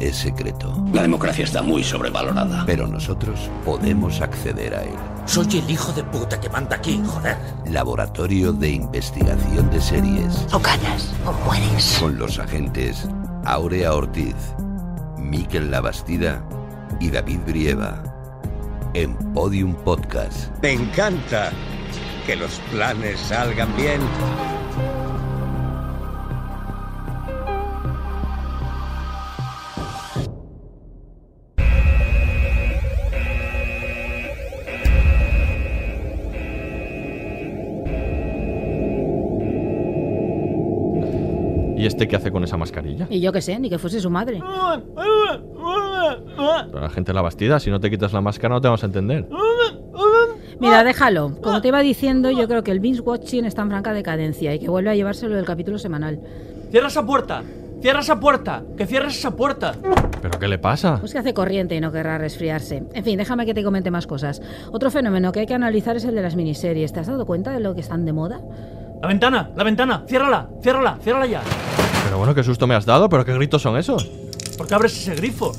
es secreto, La democracia está muy sobrevalorada. pero nosotros podemos acceder a él. Soy el hijo de puta que manda aquí, joder. Laboratorio de Investigación de Series. O ganas o mueres. Con los agentes Aurea Ortiz, Miquel Labastida y David Brieva. En Podium Podcast. Me encanta que los planes salgan bien. ¿Y este qué hace con esa mascarilla? Y yo qué sé, ni que fuese su madre. Pero la gente la bastida, si no te quitas la máscara no te vamos a entender. Mira, déjalo. Como te iba diciendo, yo creo que el binge watching está en franca decadencia y que vuelve a llevárselo del capítulo semanal. ¡Cierra esa puerta! ¡Cierra esa puerta! ¡Que cierres esa puerta! ¿Pero qué le pasa? Pues que hace corriente y no querrá resfriarse. En fin, déjame que te comente más cosas. Otro fenómeno que hay que analizar es el de las miniseries. ¿Te has dado cuenta de lo que están de moda? ¡La ventana! ¡La ventana! ¡Ciérrala! ¡Ciérrala! ¡Ciérrala ya! Pero bueno, qué susto me has dado, pero qué gritos son esos. ¿Por qué abres ese grifo?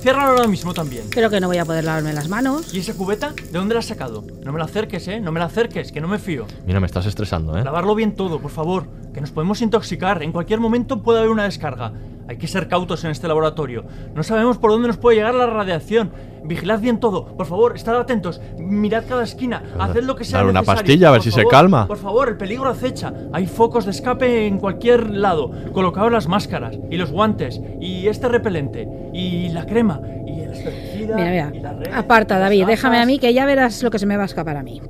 Ciérralo ahora mismo también. Creo que no voy a poder lavarme las manos. ¿Y esa cubeta? ¿De dónde la has sacado? No me la acerques, ¿eh? No me la acerques, que no me fío. Mira, me estás estresando, ¿eh? Lavarlo bien todo, por favor. Que nos podemos intoxicar. En cualquier momento puede haber una descarga. Hay que ser cautos en este laboratorio. No sabemos por dónde nos puede llegar la radiación. Vigilad bien todo. Por favor, estad atentos. Mirad cada esquina. Haced lo que sea Dale una necesario. pastilla, a ver Por si se calma. Por favor, el peligro acecha. Hay focos de escape en cualquier lado. Colocaos las máscaras y los guantes y este repelente y la crema y el pesticida Mira, y la red, mira. Aparta, David. Déjame a mí que ya verás lo que se me va a escapar a mí.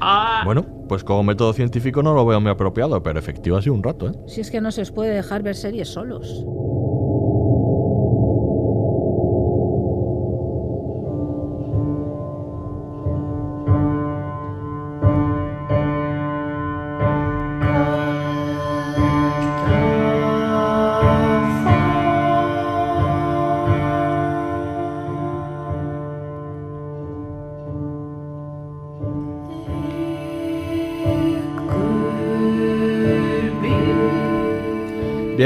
Ah, Bueno, pues como método científico no lo veo muy apropiado, pero efectivo ha sido un rato, ¿eh? Si es que no se os puede dejar ver series solos.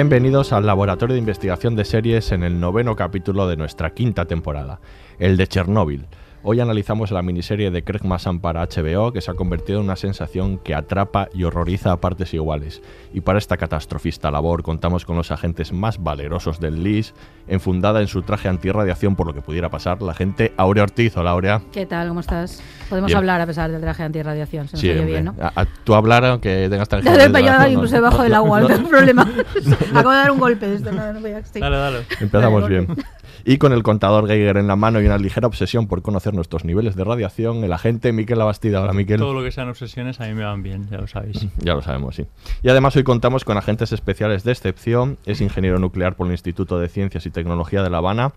Bienvenidos al Laboratorio de Investigación de Series en el noveno capítulo de nuestra quinta temporada, el de Chernóbil. Hoy analizamos la miniserie de Craig Massan para HBO que se ha convertido en una sensación que atrapa y horroriza a partes iguales. Y para esta catastrofista labor contamos con los agentes más valerosos del LIS, enfundada en su traje antirradiación por lo que pudiera pasar, la gente Aurea Ortiz. Hola Aurea. ¿Qué tal? ¿Cómo estás? Podemos Bien. hablar a pesar del traje antirradiación. Se nos Sí, oye bien, ¿no? A- a- tú hablar aunque tengas traje antirradiación, incluso no- debajo del no- agua, no, no- tengo problema. Acabo de dar un golpe de esto. No, no voy a- estoy- Dale, dale. Empezamos Vale, bien. Y con el contador Geiger en la mano y una ligera obsesión por conocer nuestros niveles de radiación, el agente Miquel Labastida. Hola, Miquel. Todo lo que sean obsesiones a mí me van bien, ya lo sabéis. Ya lo sabemos, sí. Y además hoy contamos con agentes especiales de excepción. Es ingeniero nuclear por el Instituto de Ciencias y Tecnología de La Habana.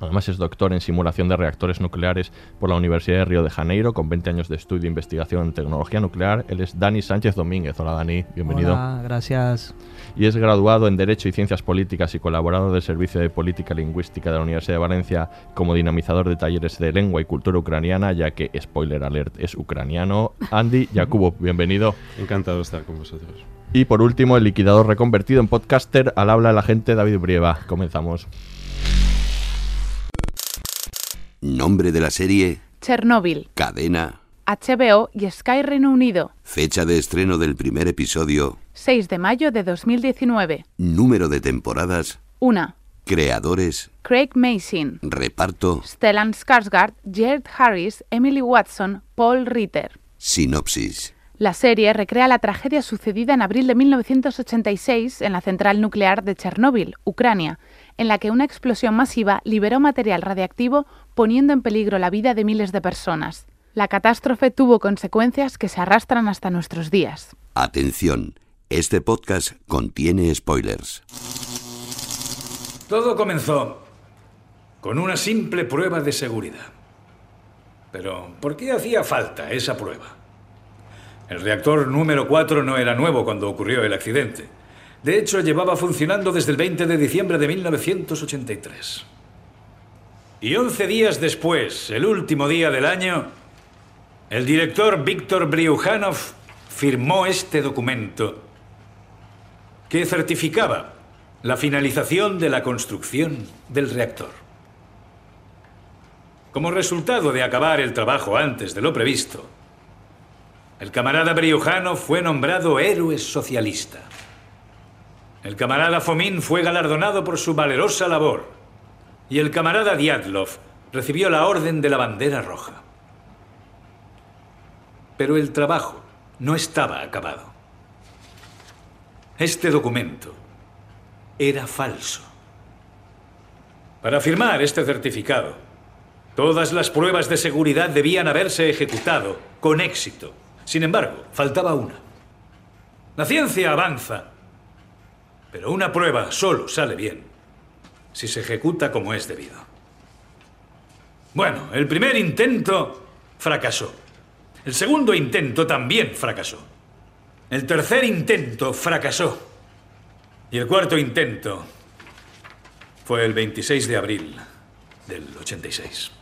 Además es doctor en simulación de reactores nucleares por la Universidad de Río de Janeiro, con 20 años de estudio e investigación en tecnología nuclear. Él es Dani Sánchez Domínguez. Hola Dani, bienvenido. Hola, gracias. y es graduado en Derecho y Ciencias Políticas y colaborador del Servicio de Política Lingüística de la Universidad de Valencia como dinamizador de talleres de lengua y cultura ucraniana, ya que, spoiler alert, es ucraniano. Andy Yakubo, bienvenido. Encantado de estar con vosotros. Y por último, el liquidador reconvertido en podcaster, al habla el agente David Brieva. Comenzamos. Nombre de la serie, Chernóbil, cadena, HBO y Sky Reino Unido. fecha de estreno del primer episodio, 6 de mayo de 2019. número de temporadas, 1. creadores, Craig Mason, reparto, Stellan Skarsgård, Jared Harris, Emily Watson, Paul Ritter. sinopsis. La serie recrea la tragedia sucedida en abril de 1986 en la central nuclear de Chernóbil, Ucrania, en la que una explosión masiva liberó material radiactivo poniendo en peligro la vida de miles de personas. La catástrofe tuvo consecuencias que se arrastran hasta nuestros días. Atención, este podcast contiene spoilers. Todo comenzó con una simple prueba de seguridad. Pero, ¿por qué hacía falta esa prueba? El reactor número 4 no era nuevo cuando ocurrió el accidente. De hecho, llevaba funcionando desde el 20 de diciembre de 1983. Y 11 días después, el último día del año, el director Víctor Briujanov firmó este documento que certificaba la finalización de la construcción del reactor. Como resultado de acabar el trabajo antes de lo previsto, el camarada Briujano fue nombrado héroe socialista. El camarada Fomín fue galardonado por su valerosa labor. Y el camarada Diatlov recibió la Orden de la Bandera Roja. Pero el trabajo no estaba acabado. Este documento era falso. Para firmar este certificado, todas las pruebas de seguridad debían haberse ejecutado con éxito. Sin embargo, faltaba una. La ciencia avanza, pero una prueba solo sale bien si se ejecuta como es debido. Bueno, el primer intento fracasó. El segundo intento también fracasó. El tercer intento fracasó. Y el cuarto intento fue el 26 de abril del 86.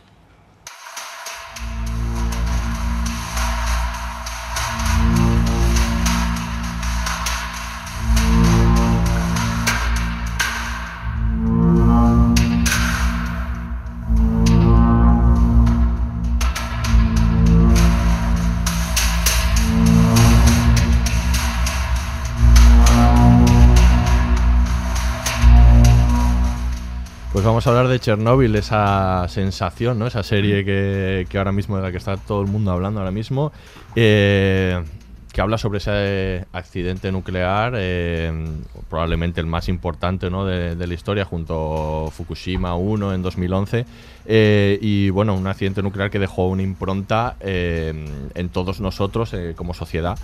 Vamos a hablar de Chernóbil, esa sensación, ¿no? Esa serie que, que ahora mismo de la que está todo el mundo hablando ahora mismo. Eh, que habla sobre ese accidente nuclear, eh, probablemente el más importante ¿no? de, de la historia, junto a Fukushima 1 en 2011. Eh, y bueno, un accidente nuclear que dejó una impronta eh, en todos nosotros como sociedad.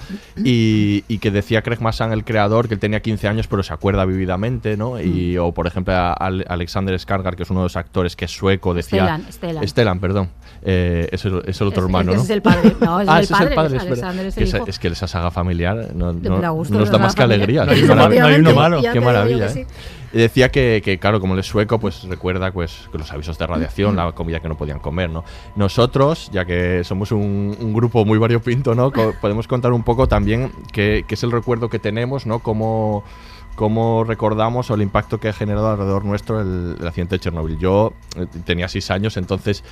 Y, y que decía Craig Massan, el creador, que él tenía 15 años, pero se acuerda vividamente, ¿no? Y, o por ejemplo, a- al- Alexander Skarsgård, que es uno de los actores que es sueco, decía. Stellan, Stellan. Stellan, perdón. Eh, es, el, es el otro Es- hermano, ese ¿no? es el padre. No, ese ah, es el ese es el padre, padre, es es. Alexander es Que el esa- hijo. es que esa saga familiar no, no- gusto, nos da más que alegría. No hay no hay uno malo. Ya Qué maravilla. que ¿eh? decía que, que, claro, como él es sueco, pues recuerda pues, que los avisos de radiación, la comida que no podían comer, ¿no? Nosotros, ya que somos un, un grupo muy variopinto, ¿no? Co- podemos contar un poco también qué qué es el recuerdo que tenemos, ¿no? Cómo, cómo recordamos o el impacto que ha generado alrededor nuestro el, el accidente de Chernobyl. Yo eh, tenía seis años, entonces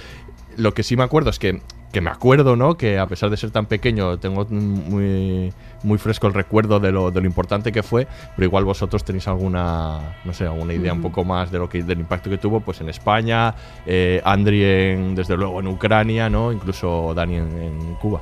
lo que sí me acuerdo es que, que me acuerdo, ¿no? Que a pesar de ser tan pequeño, tengo muy, muy fresco el recuerdo de lo, de lo importante que fue, pero igual vosotros tenéis alguna, no sé, alguna idea un poco más de lo que, del impacto que tuvo, pues en España, eh, Andri en, desde luego en Ucrania, ¿no? Incluso Dani en, en Cuba.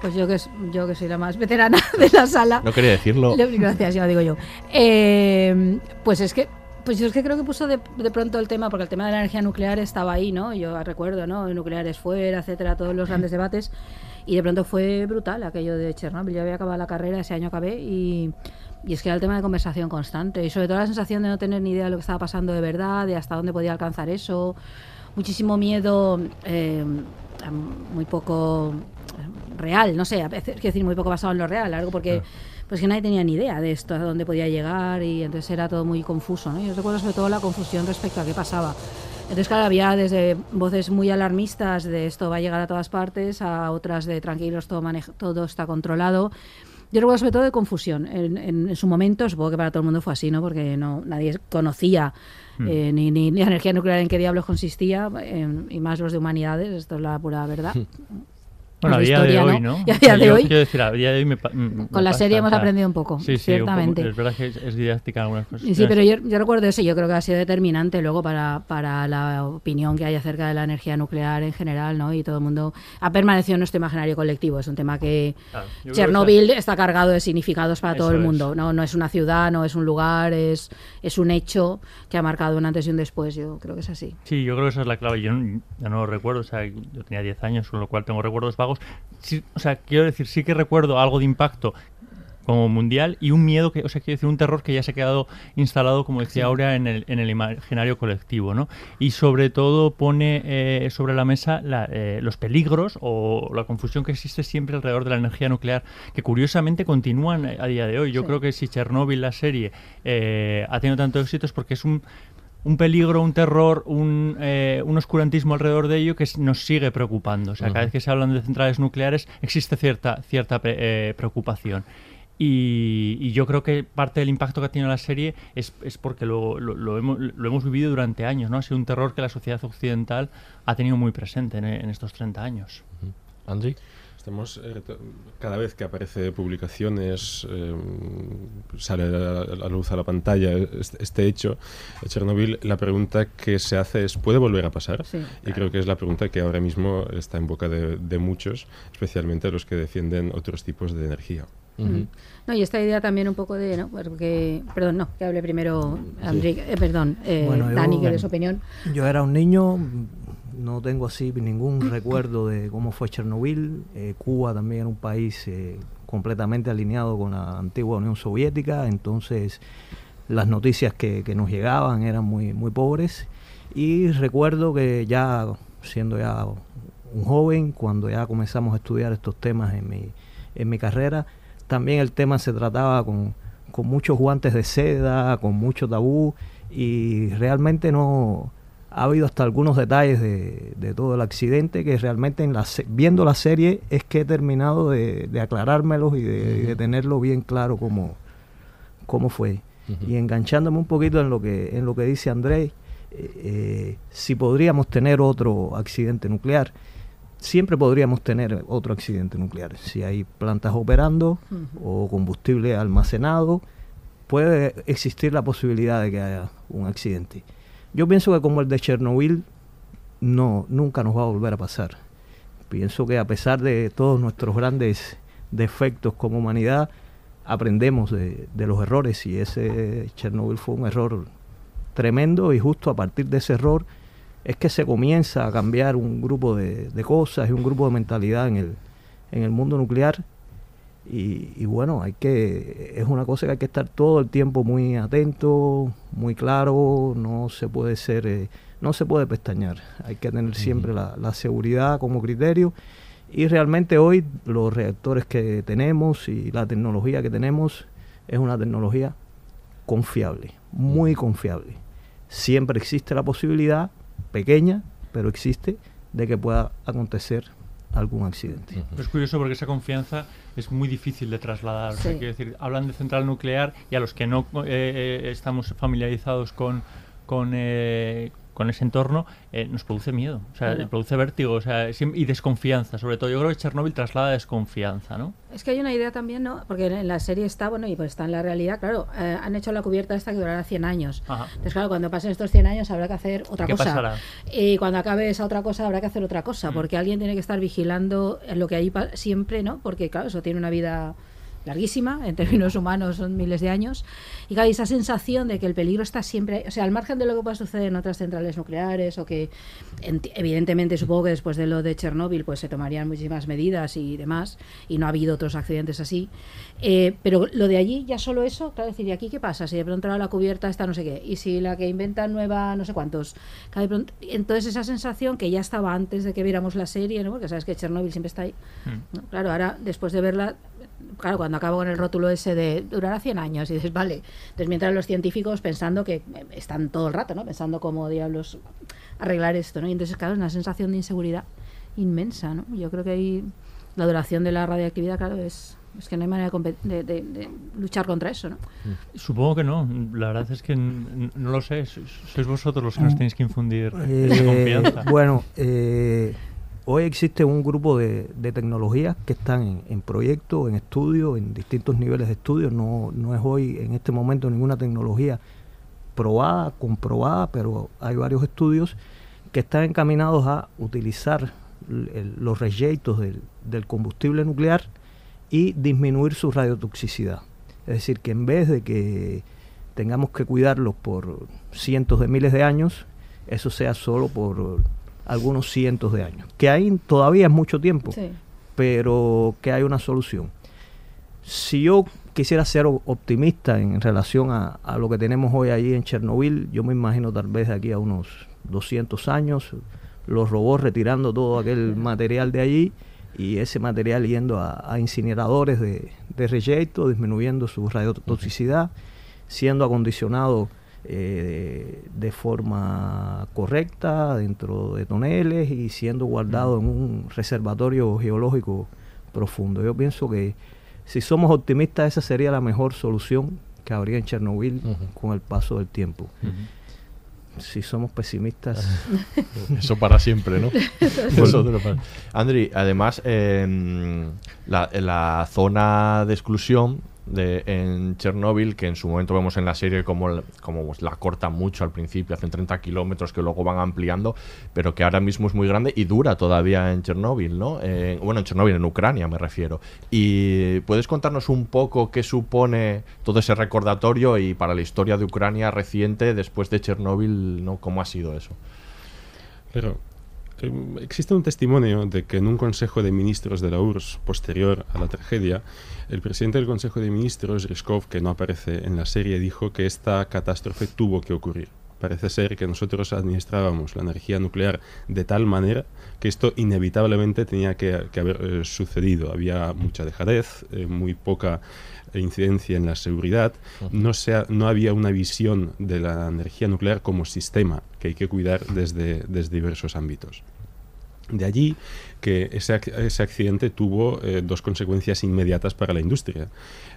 Pues yo que, yo que soy la más veterana de la sala. No quería decirlo. Lo- Gracias, ya lo digo yo. Eh, pues es que pues yo es que creo que puso de, de pronto el tema, porque el tema de la energía nuclear estaba ahí, ¿no? Yo recuerdo, ¿no? Nucleares fuera, etcétera, todos los grandes debates. Y de pronto fue brutal aquello de Chernobyl. Yo había acabado la carrera, ese año acabé, y, y es que era el tema de conversación constante. Y sobre todo la sensación de no tener ni idea de lo que estaba pasando de verdad, de hasta dónde podía alcanzar eso. Muchísimo miedo, eh, muy poco real, no sé, a veces, quiero decir, muy poco basado en lo real, algo porque pues que nadie tenía ni idea de esto, a dónde podía llegar y entonces era todo muy confuso, ¿no? Yo recuerdo sobre todo la confusión respecto a qué pasaba. Entonces, claro, había desde voces muy alarmistas de esto va a llegar a todas partes, a otras de tranquilos, todo, todo está controlado. Yo recuerdo sobre todo de confusión. En, en- en su momento, supongo que para todo el mundo fue así, ¿no? Porque no, nadie conocía Hmm. eh, ni, ni la energía nuclear en qué diablos consistía, eh, y más los de humanidades, esto es la pura verdad. Bueno, a de día de historia, hoy, ¿no? Y a día de yo hoy, Quiero decir, a día de hoy me, me con la pasa, serie hemos aprendido un poco, sí, sí, un poco, ciertamente. es verdad que es, es didáctica en algunas cosas. Sí, pero yo, yo recuerdo eso, yo creo que ha sido determinante luego para, para la opinión que hay acerca de la energía nuclear en general, ¿no? Y todo el mundo ha permanecido en nuestro imaginario colectivo. Es un tema que Claro, creo que Chernobyl está cargado de significados para todo el es. mundo. No, no es una ciudad, no es un lugar, es, es un hecho que ha marcado un antes y un después. Yo creo que es así. Sí, yo creo que esa es la clave. Yo no, lo recuerdo, o sea, yo tenía 10 años, con lo cual tengo recuerdos vagos. Sí, o sea, quiero decir, sí que recuerdo algo de impacto como mundial y un miedo que, o sea, quiero decir, un terror que ya se ha quedado instalado, como decía Aurea, en el, en el imaginario colectivo, ¿no? Y sobre todo pone eh, sobre la mesa eh, los peligros o la confusión que existe siempre alrededor de la energía nuclear, que curiosamente continúan a día de hoy. Yo creo que si Chernobyl, la serie, eh, ha tenido tanto éxito es porque es un un peligro, un terror, un, un, oscurantismo alrededor de ello que nos sigue preocupando. O sea, cada vez que se hablan de centrales nucleares existe cierta, cierta preocupación. Y, yo creo que parte del impacto que ha tenido la serie es, es porque lo, lo, hemos, lo, hemos, vivido durante años, ¿no? Ha sido un terror que la sociedad occidental ha tenido muy presente en, estos 30 años. Andy. Estamos, eh, cada vez que aparece publicaciones, eh, sale a la luz a la pantalla este, este hecho, Chernobyl, la pregunta que se hace es, ¿puede volver a pasar? y creo que es la pregunta que ahora mismo está en boca de, de muchos, especialmente los que defienden otros tipos de energía. No, y esta idea también un poco de, ¿no? Porque, perdón, no, que hable primero eh, perdón, eh, Dani, que su opinión. Yo era un niño, no tengo así ningún recuerdo de cómo fue Chernobyl. Eh, Cuba también era un país completamente alineado con la antigua Unión Soviética, entonces las noticias que, nos llegaban eran muy, muy pobres. Y recuerdo que ya siendo ya un joven, cuando ya comenzamos a estudiar estos temas en mi, en mi carrera, también el tema se trataba con, muchos guantes de seda, con mucho tabú y realmente no ha habido hasta algunos detalles de, todo el accidente que realmente en la, viendo la serie es que he terminado de, aclarármelos y de, tenerlo bien claro cómo, cómo fue. Y enganchándome un poquito en lo que, en lo que dice Andrés, eh, eh, si podríamos tener otro accidente nuclear siempre podríamos tener otro accidente nuclear. Si hay plantas operando o combustible almacenado, puede existir la posibilidad de que haya un accidente. Yo pienso que como el de Chernobyl, no, nunca nos va a volver a pasar. Pienso que a pesar de todos nuestros grandes defectos como humanidad, aprendemos de, de los errores y ese Chernobyl fue un error tremendo y justo a partir de ese error es que se comienza a cambiar un grupo de, cosas y un grupo de mentalidad en el, en el mundo nuclear. Y, bueno, hay que, es una cosa que hay que estar todo el tiempo muy atento, muy claro, no se puede ser, eh, no se puede pestañear, hay que tener siempre la, la, seguridad como criterio. Y realmente hoy los reactores que tenemos y la tecnología que tenemos es una tecnología confiable, muy confiable. Siempre existe la posibilidad pequeña, pero existe, de que pueda acontecer algún accidente. Es curioso porque esa confianza es muy difícil de trasladar. quiero decir, hablan de central nuclear y a los que no eh, eh, estamos familiarizados con, con, eh, con ese entorno, eh, nos produce miedo, o sea, produce vértigo o sea, y desconfianza, sobre todo. Yo creo que Chernobyl traslada desconfianza, ¿no? Es que hay una idea también, ¿no? Porque en la serie está, bueno, y pues está en la realidad, claro, eh, han hecho la cubierta esta que durará 100 años. Entonces, claro, cuando pasen estos 100 años habrá que hacer otra cosa. Y cuando acabe esa otra cosa habrá que hacer otra cosa, mm. porque alguien tiene que estar vigilando lo que hay siempre, ¿no? Porque, claro, eso tiene una vida larguísima, en términos humanos son miles de años, y claro, esa sensación de que el peligro está siempre, o sea, al margen de lo que pueda suceder en otras centrales nucleares, o que evidentemente supongo que después de lo de Chernóbil pues se tomarían muchísimas medidas y demás, y no ha habido otros accidentes así, eh, pero lo de allí, ya solo eso, claro, decir, ¿y aquí qué pasa? Si de pronto la cubierta está no sé qué, y si la que inventa nueva no sé cuántos, entonces esa sensación que ya estaba antes de que viéramos la serie, ¿no? porque sabes que Chernóbil siempre está ahí, mm. Claro, ahora después de verla claro, cuando acabo con el rótulo ese de durará 100 años, y dices, vale. Entonces, mientras los científicos pensando que están todo el rato, ¿no? Pensando cómo diablos arreglar esto, ¿no? Y entonces, claro, es una sensación de inseguridad inmensa, ¿no? Yo creo que ahí la duración de la radioactividad, claro, es, es que no hay manera de, luchar contra eso, ¿no? Supongo que no. La verdad es que no lo sé. Sois vosotros los que nos tenéis que infundir eh, confianza. Bueno, eh, Hoy existe un grupo de, tecnologías que están en, en proyectos, en estudio, en distintos niveles de estudio. No, no es hoy, en este momento, ninguna tecnología probada, comprobada, pero hay varios estudios que están encaminados a utilizar los reyeitos del, del, combustible nuclear y disminuir su radiotoxicidad. Es decir, que en vez de que tengamos que cuidarlos por cientos de miles de años, eso sea solo por algunos cientos de años. Que ahí todavía es mucho tiempo, pero que hay una solución. Si yo quisiera ser optimista en relación a, a lo que tenemos hoy allí en Chernobyl, yo me imagino tal vez de aquí a unos 200 años los robots retirando todo aquel material de allí y ese material yendo a, a incineradores de, de reyeto, disminuyendo su radiotoxicidad, siendo acondicionado eh, de forma correcta dentro de toneles y siendo guardado en un reservatorio geológico profundo. Yo pienso que si somos optimistas esa sería la mejor solución que habría en Chernobyl con el paso del tiempo. Si somos pesimistas... Eso para siempre, ¿no? Para- Andri, además, en la, la zona de exclusión de, en Chernóbil, que en su momento vemos en la serie como, como pues, la cortan mucho al principio, hacen 30 kilómetros que luego van ampliando, pero que ahora mismo es muy grande y dura todavía en Chernóbil, ¿no? Eh, bueno, en Chernóbil, en Ucrania me refiero. ¿Y puedes contarnos un poco qué supone todo ese recordatorio y para la historia de Ucrania reciente después de Chernóbil, ¿no? ¿Cómo ha sido eso? Eh, existe un testimonio de que en un Consejo de Ministros de la URSS posterior a la tragedia, el presidente del Consejo de Ministros, Ryzhkov, que no aparece en la serie, dijo que esta catástrofe tuvo que ocurrir. Parece ser que nosotros administrábamos la energía nuclear de tal manera que esto inevitablemente tenía que, que haber eh, sucedido. Había mucha dejadez, eh, muy poca incidencia en la seguridad, no, se ha- no había una visión de la energía nuclear como sistema que hay que cuidar desde, desde diversos ámbitos. De allí que ese, ese accidente tuvo eh, dos consecuencias inmediatas para la industria.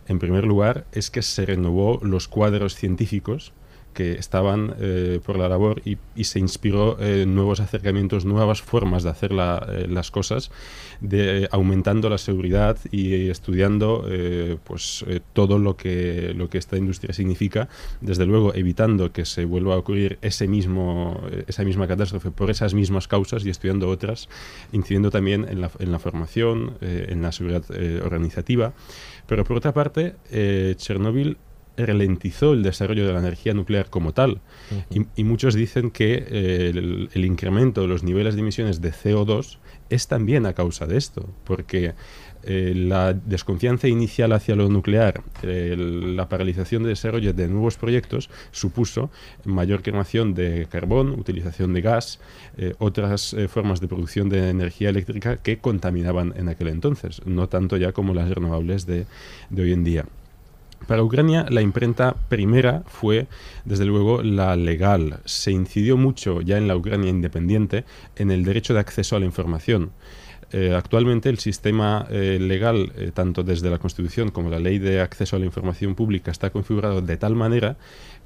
En primer lugar, es que se renovó los cuadros científicos que estaban eh, por la labor y, y se inspiró eh, nuevos acercamientos, nuevas formas de hacer la- eh, las cosas, de, eh, aumentando la seguridad y estudiando eh, pues, eh, todo lo que, lo que esta industria significa, desde luego evitando que se vuelva a ocurrir ese mismo, esa misma catástrofe por esas mismas causas y estudiando otras, incidiendo también en la, en la formación, en la seguridad organizativa. Pero por otra parte, eh, Chernóbil ralentizó el desarrollo de la energía nuclear como tal. y, y muchos dicen que eh, el, el incremento de los niveles de emisiones de CO2 es también a causa de esto, porque eh, la desconfianza inicial hacia lo nuclear, eh, la paralización de desarrollo de nuevos proyectos supuso mayor quemación de carbón, utilización de gas, eh, otras formas de producción de energía eléctrica que contaminaban en aquel entonces, no tanto ya como las renovables de, de hoy en día. Para Ucrania, la imprenta primera fue, desde luego, la legal. Se incidió mucho ya en la Ucrania independiente en el derecho de acceso a la información. Eh, actualmente el sistema eh, legal, eh, tanto desde la Constitución como la Ley de Acceso a la Información Pública, está configurado de tal manera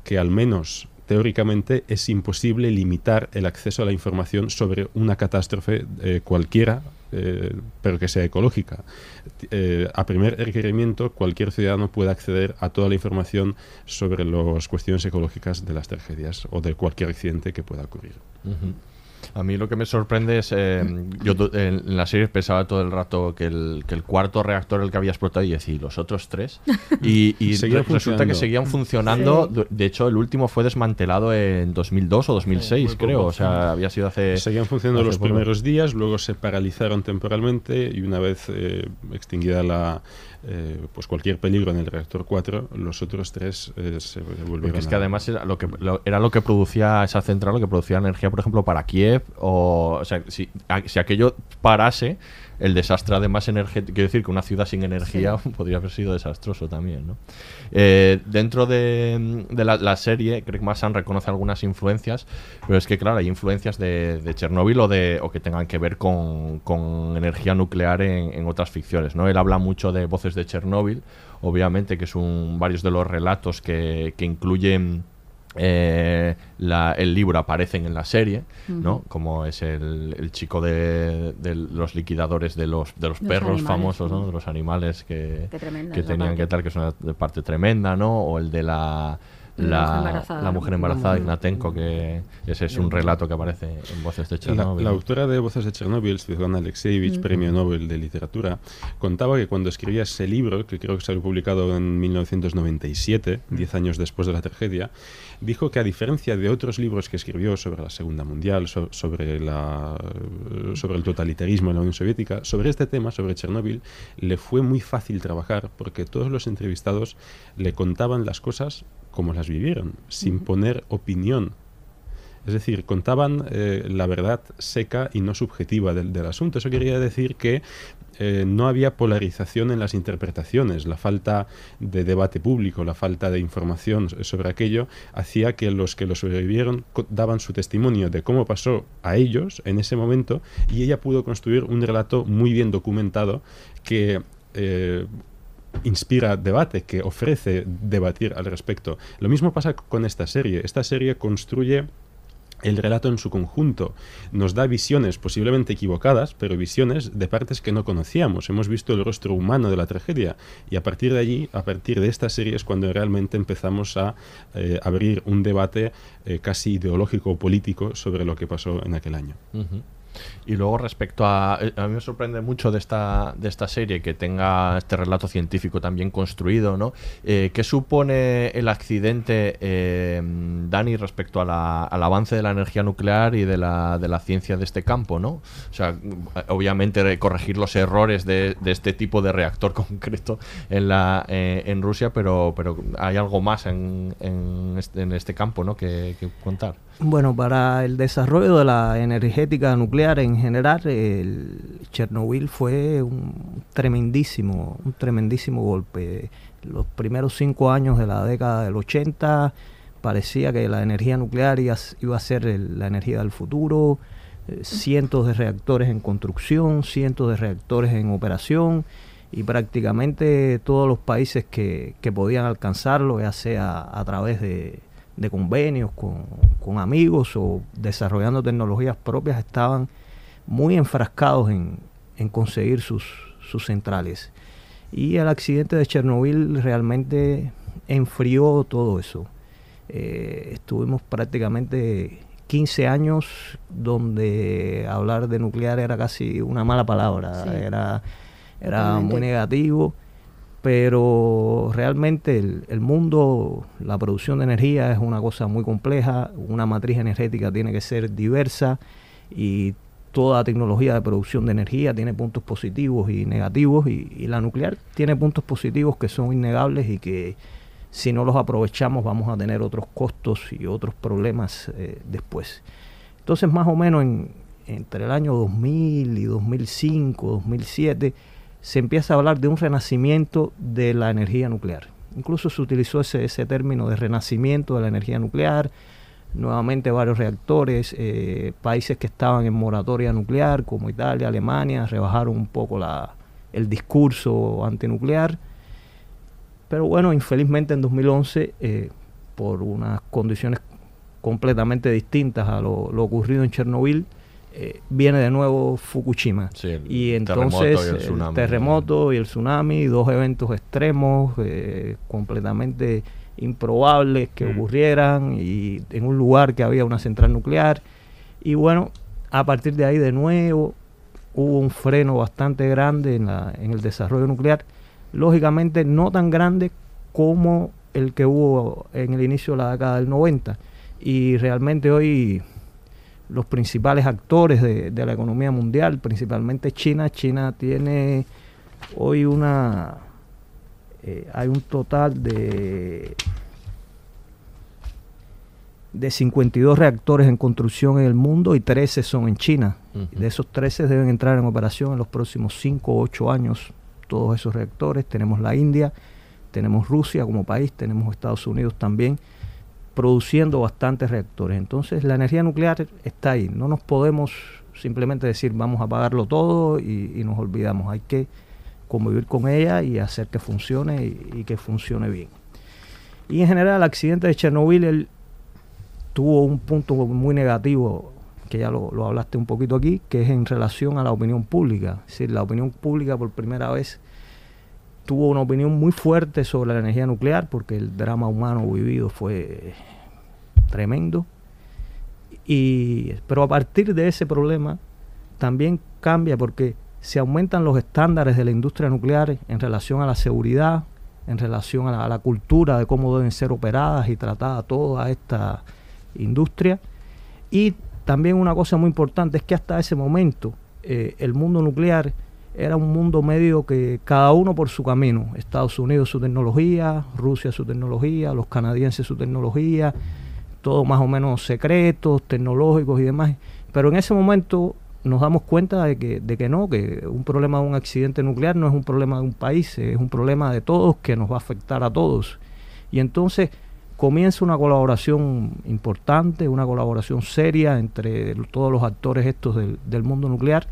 que al menos teóricamente es imposible limitar el acceso a la información sobre una catástrofe cualquiera, eh, pero que sea ecológica. Eh, a primer requerimiento, cualquier ciudadano puede acceder a toda la información sobre las cuestiones ecológicas de las tragedias o de cualquier accidente que pueda ocurrir. A mí lo que me sorprende es, eh, yo en la serie pensaba todo el rato que el, que el cuarto reactor el que había explotado y decía, ¿y los otros tres? Y, y re- resulta que funcionando. seguían funcionando. Sí. De hecho, el último fue desmantelado en 2002 o 2006, muy poco, creo. O sea, había sido hace... Seguían funcionando hace los poco. primeros días, luego se paralizaron temporalmente y una vez eh, extinguida la, eh, pues cualquier peligro en el reactor 4, los otros tres eh, se Porque es que a- además era lo que, lo- era lo que producía esa central, lo que producía energía, por ejemplo, para Kiev. O, o sea, si, a- si aquello parase, el desastre además energético, quiero decir que una ciudad sin energía podría haber sido desastroso también, ¿no? Eh, dentro de, de la, la serie, Craig Massan reconoce algunas influencias, pero es que, claro, hay influencias de, de Chernóbil o, de, o que tengan que ver con, con energía nuclear en, en otras ficciones, ¿no? Él habla mucho de voces de Chernóbil, obviamente, que son varios de los relatos que, que incluyen eh, la- el libro aparecen en la serie, ¿no? Como es el, el chico de, de los liquidadores de los, de los Los perros animales, famosos, ¿no? De los animales que, tremenda que tenían que tal, que es una parte tremenda, ¿no? O el de la la, la, mujer embarazada, Ignatenko, que ese es un relato que aparece en Voces de Chernóbil. La, autora de Voces de Chernóbil, Svetlana Alexievich, premio Nobel de Literatura, contaba que cuando escribía ese libro, que creo que salió publicado en 1997, diez años después de la tragedia, dijo que a diferencia de otros libros que escribió sobre la Segunda Mundial, sobre, la, sobre el totalitarismo en la Unión Soviética, sobre este tema, sobre Chernóbil, le fue muy fácil trabajar porque todos los entrevistados le contaban las cosas como las vivieron, sin poner opinión. Es decir, contaban eh, la verdad seca y no subjetiva del, asunto. Eso quería decir que eh, no había polarización en las interpretaciones. La falta de debate público, la falta de información sobre aquello, hacía que los que lo sobrevivieron daban su testimonio de cómo pasó a ellos en ese momento y ella pudo construir un relato muy bien documentado que eh, inspira debate, que ofrece debatir al respecto. Lo mismo pasa con esta serie. Esta serie construye el relato en su conjunto nos da visiones posiblemente equivocadas, pero visiones de partes que no conocíamos. Hemos visto el rostro humano de la tragedia y a partir de allí, a partir de esta serie es cuando realmente empezamos a eh, abrir un debate eh, casi ideológico o político sobre lo que pasó en aquel año. Y luego respecto a... Eh, a mí me sorprende mucho de esta, de esta serie que tenga este relato científico también construido, ¿no? Eh, ¿Qué supone el accidente, eh, Dani, respecto a al avance de la energía nuclear y de la, de la ciencia de este campo, ¿no? O sea, obviamente corregir los errores de, de este tipo de reactor concreto en, la, en Rusia, pero, pero hay algo más en, en, este, en este campo, ¿no? que, que contar. Bueno, para el desarrollo de la energética nuclear en general, el Chernobyl fue un tremendísimo, un tremendísimo golpe. Los primeros cinco años de la década del 80 parecía que la energía nuclear iba, a ser la energía del futuro, eh, cientos de reactores en construcción, cientos de reactores en operación y prácticamente todos los países que, que podían alcanzarlo, ya sea a través de de convenios con, amigos o desarrollando tecnologías propias estaban muy enfrascados en, conseguir sus, sus centrales. Y el accidente de Chernobyl realmente enfrió todo eso. Eh, estuvimos prácticamente 15 años donde hablar de nuclear era casi una mala palabra, era, era muy negativo pero realmente el, mundo, la producción de energía es una cosa muy compleja, una matriz energética tiene que ser diversa y toda tecnología de producción de energía tiene puntos positivos y negativos y, la nuclear tiene puntos positivos que son innegables y que si no los aprovechamos vamos a tener otros costos y otros problemas eh, después. Entonces más o menos entre el año 2000 y 2005, 2007, se empieza a hablar de un renacimiento de la energía nuclear. Incluso se utilizó ese, término de renacimiento de la energía nuclear, nuevamente varios reactores, eh, países que estaban en moratoria nuclear, como Italia, Alemania, rebajaron un poco la, el discurso antinuclear. Pero bueno, infelizmente en 2011, eh, por unas condiciones completamente distintas a lo, lo ocurrido en Chernobyl, eh, viene de nuevo Fukushima. y entonces el terremoto y el tsunami, dos eventos extremos eh, completamente improbables que mm. ocurrieran y en un lugar que había una central nuclear. Y bueno, a partir de ahí de nuevo hubo un freno bastante grande en, la, en el desarrollo nuclear, lógicamente no tan grande como el que hubo en el inicio de la década del 90. Y realmente hoy los principales actores de, la economía mundial, principalmente China. China tiene hoy una... Eh, hay un total de de 52 reactores en construcción en el mundo y 13 son en China. De esos 13 deben entrar en operación en los próximos 5 o 8 años todos esos reactores. Tenemos la India, tenemos Rusia como país, tenemos Estados Unidos también produciendo bastantes reactores. Entonces la energía nuclear está ahí. No nos podemos simplemente decir vamos a apagarlo todo y, nos olvidamos. Hay que convivir con ella y hacer que funcione y, que funcione bien. Y en general el accidente de Chernobyl tuvo un punto muy negativo, que ya lo, lo, hablaste un poquito aquí, que es en relación a la opinión pública. Es decir, la opinión pública por primera vez tuvo una opinión muy fuerte sobre la energía nuclear porque el drama humano vivido fue tremendo. Y, pero a partir de ese problema también cambia porque se aumentan los estándares de la industria nuclear en relación a la seguridad, en relación a la, cultura de cómo deben ser operadas y tratadas toda esta industria. Y también una cosa muy importante es que hasta ese momento eh, el mundo nuclear era un mundo medio que cada uno por su camino, Estados Unidos su tecnología, Rusia su tecnología, los canadienses su tecnología, todo más o menos secretos, tecnológicos y demás. Pero en ese momento nos damos cuenta de que, de que no, que un problema de un accidente nuclear no es un problema de un país, es un problema de todos que nos va a afectar a todos. Y entonces comienza una colaboración importante, una colaboración seria entre todos los actores estos del, del mundo nuclear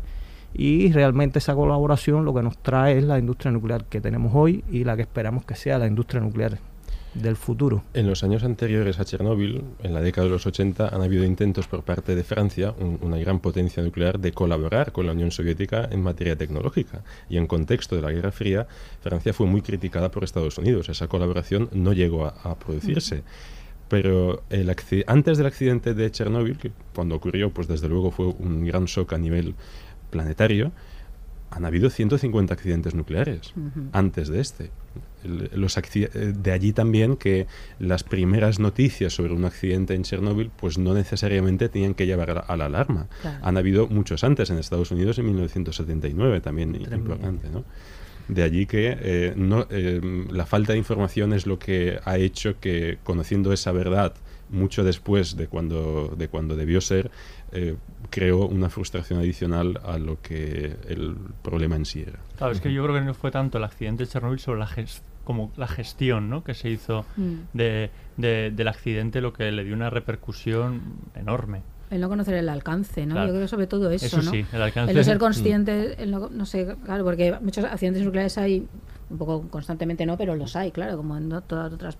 y realmente esa colaboración lo que nos trae es la industria nuclear que tenemos hoy y la que esperamos que sea la industria nuclear del futuro. En los años anteriores a Chernóbil, en la década de los 80, han habido intentos por parte de Francia, una gran potencia nuclear, de colaborar con la Unión Soviética en materia tecnológica. Y en contexto de la Guerra Fría, Francia fue muy criticada por Estados Unidos. Esa colaboración no llegó a, producirse. Pero el antes del accidente de Chernóbil, que cuando ocurrió, pues desde luego fue un gran shock a nivel planetario, han habido 150 accidentes nucleares antes de este. los eh, de allí también que las primeras noticias sobre un accidente en Chernóbil pues no necesariamente tenían que llevar a la, alarma. Han habido muchos antes en Estados Unidos en 1979 también importante, ¿no? De allí que eh, no, eh, la falta de información es lo que ha hecho que, conociendo esa verdad mucho después de cuando, de cuando debió ser, eh, creó una frustración adicional a lo que el problema en sí era. Claro, es que yo creo que no fue tanto el accidente de Chernobyl sobre la como la gestión ¿no? que se hizo mm. de, del accidente lo que le dio una repercusión enorme. El no conocer el alcance, ¿no? Yo creo sobre todo eso, eso ¿no? Sí, el alcance. El no ser consciente, no, sé, claro, porque muchos accidentes nucleares hay, un poco constantemente no, pero los hay, claro, como en todas otras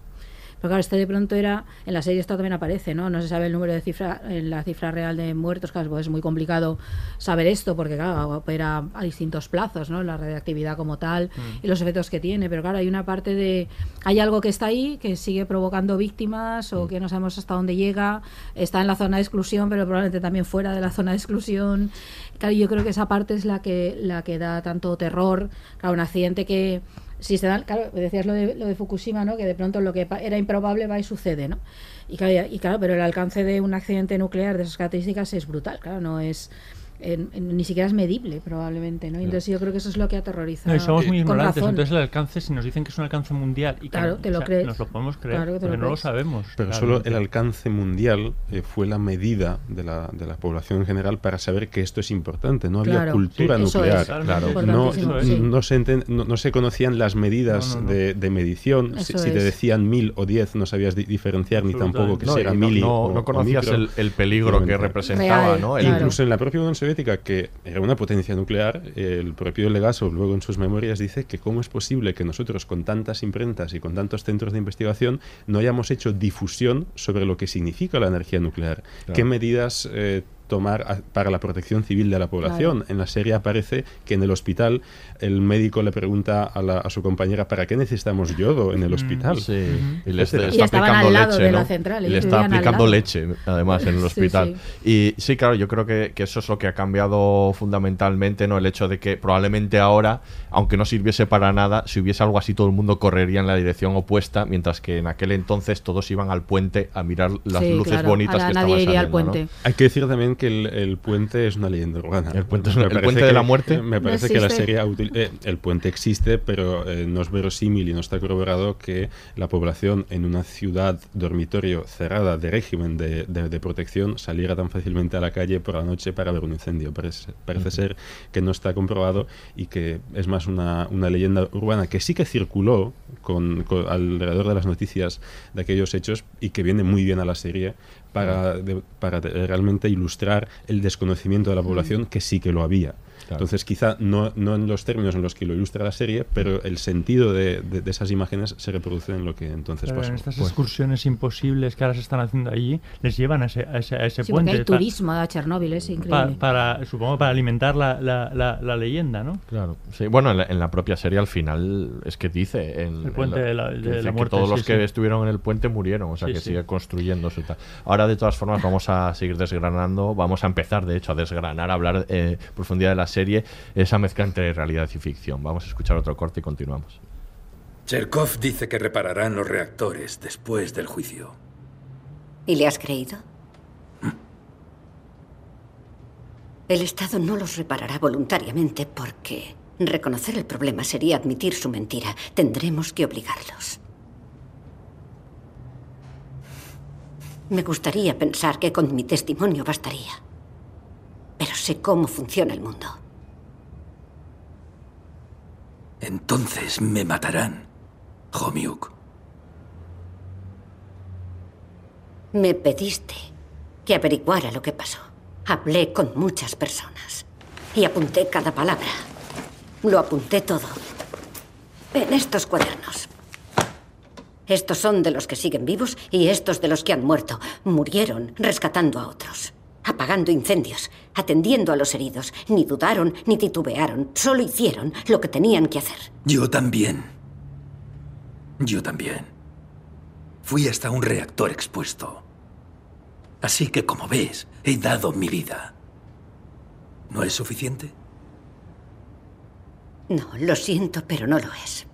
pero claro, este de pronto era, en la serie esto también aparece, ¿no? No se sabe el número de cifra, la cifra real de muertos, claro, pues es muy complicado saber esto, porque claro, opera a distintos plazos, ¿no? La radiactividad como tal mm. y los efectos que tiene, pero claro, hay una parte de, hay algo que está ahí, que sigue provocando víctimas o mm. que no sabemos hasta dónde llega, está en la zona de exclusión, pero probablemente también fuera de la zona de exclusión. Claro, yo creo que esa parte es la que, la que da tanto terror, claro, un accidente que si se dan, claro, decías lo de, lo de Fukushima, ¿no? Que de pronto lo que era improbable va y sucede, ¿no? Y claro, y claro, pero el alcance de un accidente nuclear de esas características es brutal, claro, no es ni siquiera es medible probablemente, ¿no? Entonces yo creo que eso es lo que aterroriza. No, y somos muy ignorantes, entonces el alcance, si nos dicen que es un alcance mundial y claro, te lo crees. nos lo podemos creer, pero no lo sabemos. Pero solo el alcance mundial eh, fue la medida de la, de la población en general para saber que esto es importante. No había cultura nuclear. claro. No, no, se no, se conocían las medidas de, de, medición. Si, te decían mil o diez no sabías diferenciar ni tampoco que si era mil no, conocías el, peligro que representaba. ¿no? Incluso en la propia Unión que era una potencia nuclear, el propio Legasov luego en sus memorias dice que cómo es posible que nosotros con tantas imprentas y con tantos centros de investigación no hayamos hecho difusión sobre lo que significa la energía nuclear. ¿Qué medidas eh, tomar para la protección civil de la población. En la serie aparece que en el hospital el médico le pregunta a, su compañera ¿para qué necesitamos yodo en el mm, hospital? Y le, está aplicando leche. ¿no? y le está aplicando leche, además, en el hospital. Y sí, claro, yo creo que, eso es lo que ha cambiado fundamentalmente, ¿no? El hecho de que probablemente ahora, aunque no sirviese para nada, si hubiese algo así, todo el mundo correría en la dirección opuesta, mientras que en aquel entonces todos iban al puente a mirar las luces bonitas que estaban saliendo. Al puente. Hay que decir también que el, puente es una leyenda urbana. ¿El puente, de la muerte? Me parece que la serie... Eh, el puente existe, pero eh, no es verosímil y no está corroborado que la población en una ciudad dormitorio cerrada de régimen de, protección saliera tan fácilmente a la calle por la noche para ver un incendio. Parece, parece ser que no está comprobado y que es más una, leyenda urbana que sí que circuló con, alrededor de las noticias de aquellos hechos y que viene muy bien a la serie para, para realmente ilustrar el desconocimiento de la población, que sí que lo había. Entonces, quizá no, no en los términos en los que lo ilustra la serie, pero el sentido de, de- de esas imágenes se reproduce en lo que entonces Pero pasó. en estas Pues- excursiones imposibles que ahora se están haciendo allí, les llevan a ese, a ese, a ese Sí, porque puente. hay pa- turismo a Chernóbil, es increíble. para, supongo para alimentar la, la, la, la leyenda, ¿no? Claro, sí. Bueno, en la, en la propia serie al final es que dice en, El puente en de la- de la que muerte, todos sí, los que sí. estuvieron en el puente murieron, o sea Sí, que sí. sigue construyéndose tal. Ahora de todas formas vamos a seguir desgranando, vamos a empezar de hecho a desgranar, a hablar eh, profundidad de la serie, esa mezcla entre realidad y ficción. Vamos a escuchar otro corte y continuamos. Cherkov dice que repararán los reactores después del juicio. ¿Y le has creído? El Estado no los reparará voluntariamente porque reconocer el problema sería admitir su mentira. Tendremos que obligarlos. Me gustaría pensar que con mi testimonio bastaría. Pero sé cómo funciona el mundo. Entonces me matarán, Homiuk. Me pediste que averiguara lo que pasó. Hablé con muchas personas y apunté cada palabra. Lo apunté todo. En estos cuadernos. Estos son de los que siguen vivos y estos de los que han muerto. Murieron rescatando a otros, apagando incendios, atendiendo a los heridos. Ni dudaron ni titubearon. Solo hicieron lo que tenían que hacer. Yo también. Yo también. Fui hasta un reactor expuesto. Así que, como ves, he dado mi vida. ¿No es suficiente? No, lo siento, pero no lo es.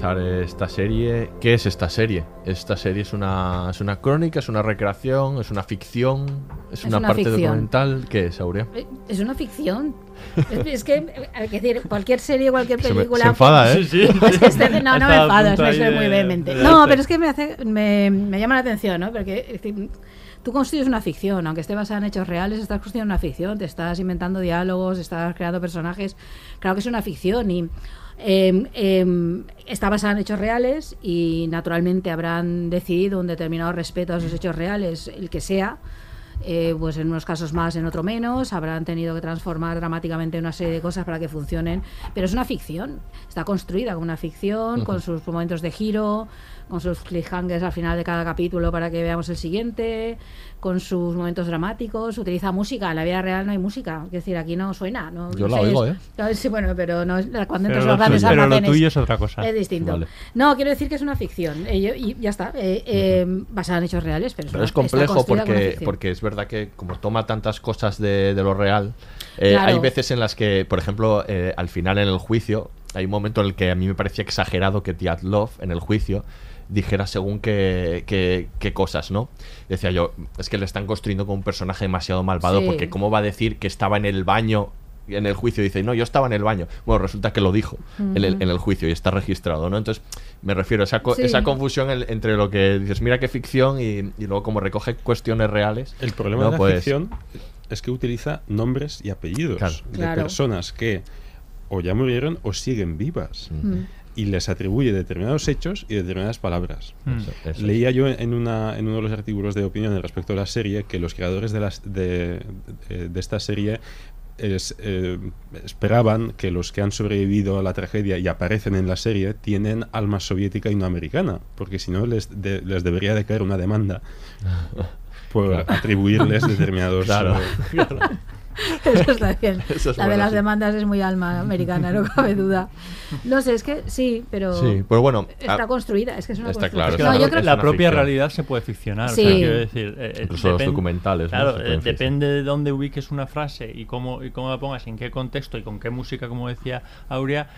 Analizar esta serie. ¿Qué es esta serie? Esta serie es una, es una crónica, es una recreación, es una ficción, es, Es una, una parte ficción. documental. ¿Qué es, Aurea? Eh, Es una ficción. es, es que, hay que decir, cualquier serie, cualquier Se me- película. se enfada, ¿eh? Sí, sí. Es que este- no, no me ahí soy muy vehemente. No, pero es que me, hace, me, me llama la atención, ¿no? Porque es decir, tú construyes una ficción, aunque esté basada en hechos reales, estás construyendo una ficción, te estás inventando diálogos, estás creando personajes. Claro que es una ficción y. eh, eh, está basada en hechos reales y naturalmente habrán decidido un determinado respeto a esos hechos reales, el que sea, eh, pues en unos casos más, en otro menos, habrán tenido que transformar dramáticamente una serie de cosas para que funcionen, pero es una ficción, está construida como una ficción, con sus momentos de giro, con sus cliffhangers al final de cada capítulo para que veamos el siguiente, con sus momentos dramáticos, utiliza música, en la vida real no hay música, es decir, aquí no suena. No, Yo no la sé, oigo, es- ¿eh? Sí, bueno, pero no es cuando Pero entras a lo los pero lo tuyo es otra cosa. Es distinto. Vale. No, quiero decir que es una ficción eh, yo- y ya está, eh, eh, basada en hechos reales, pero, Pero es, es una- está complejo porque, porque es verdad que como toma tantas cosas de, de lo real, eh, Claro. hay veces en las que, por ejemplo, eh, al final en el juicio, hay un momento en el que a mí me parecía exagerado que Tiatlov en el juicio dijera según qué, qué- qué cosas, ¿no? Decía yo, es que le están construyendo como un personaje demasiado malvado Sí. porque cómo va a decir que estaba en el baño en el juicio dice, no, yo estaba en el baño. Bueno, resulta que lo dijo en, el, en el juicio y está registrado, ¿no? Entonces, me refiero a esa, co- Sí. esa confusión entre lo que dices, mira qué ficción y, y luego como recoge cuestiones reales. El problema ¿no? de la Pues- ficción es que utiliza nombres y apellidos Claro. de Claro. personas que o ya murieron o siguen vivas. Mm. Y les atribuye determinados hechos y determinadas palabras. Mm. Eso- eso es. Leía yo en, una, en uno de los artículos de opinión respecto a la serie que los creadores de, las, de, de- de esta serie es, eh, esperaban que los que han sobrevivido a la tragedia y aparecen en la serie tienen alma soviética y no americana, porque si no les, de- les debería de caer una demanda por Claro. atribuirles determinados... Claro, eh, claro. Eso está bien. Eso es la de las sí. demandas es muy alma americana, no cabe duda. No sé, es que sí, pero Sí, pero bueno, está ah, construida. Es que es una está construcción. claro, Es que No, la, yo creo la es una propia ficción. realidad se puede ficcionar. o Sí. sea, quiero decir, eh, eh, Incluso los documentales, ¿no? Claro, eh, ficcionar. depende de dónde ubiques una frase y cómo, y cómo la pongas, en qué contexto y con qué música, como decía Aurea,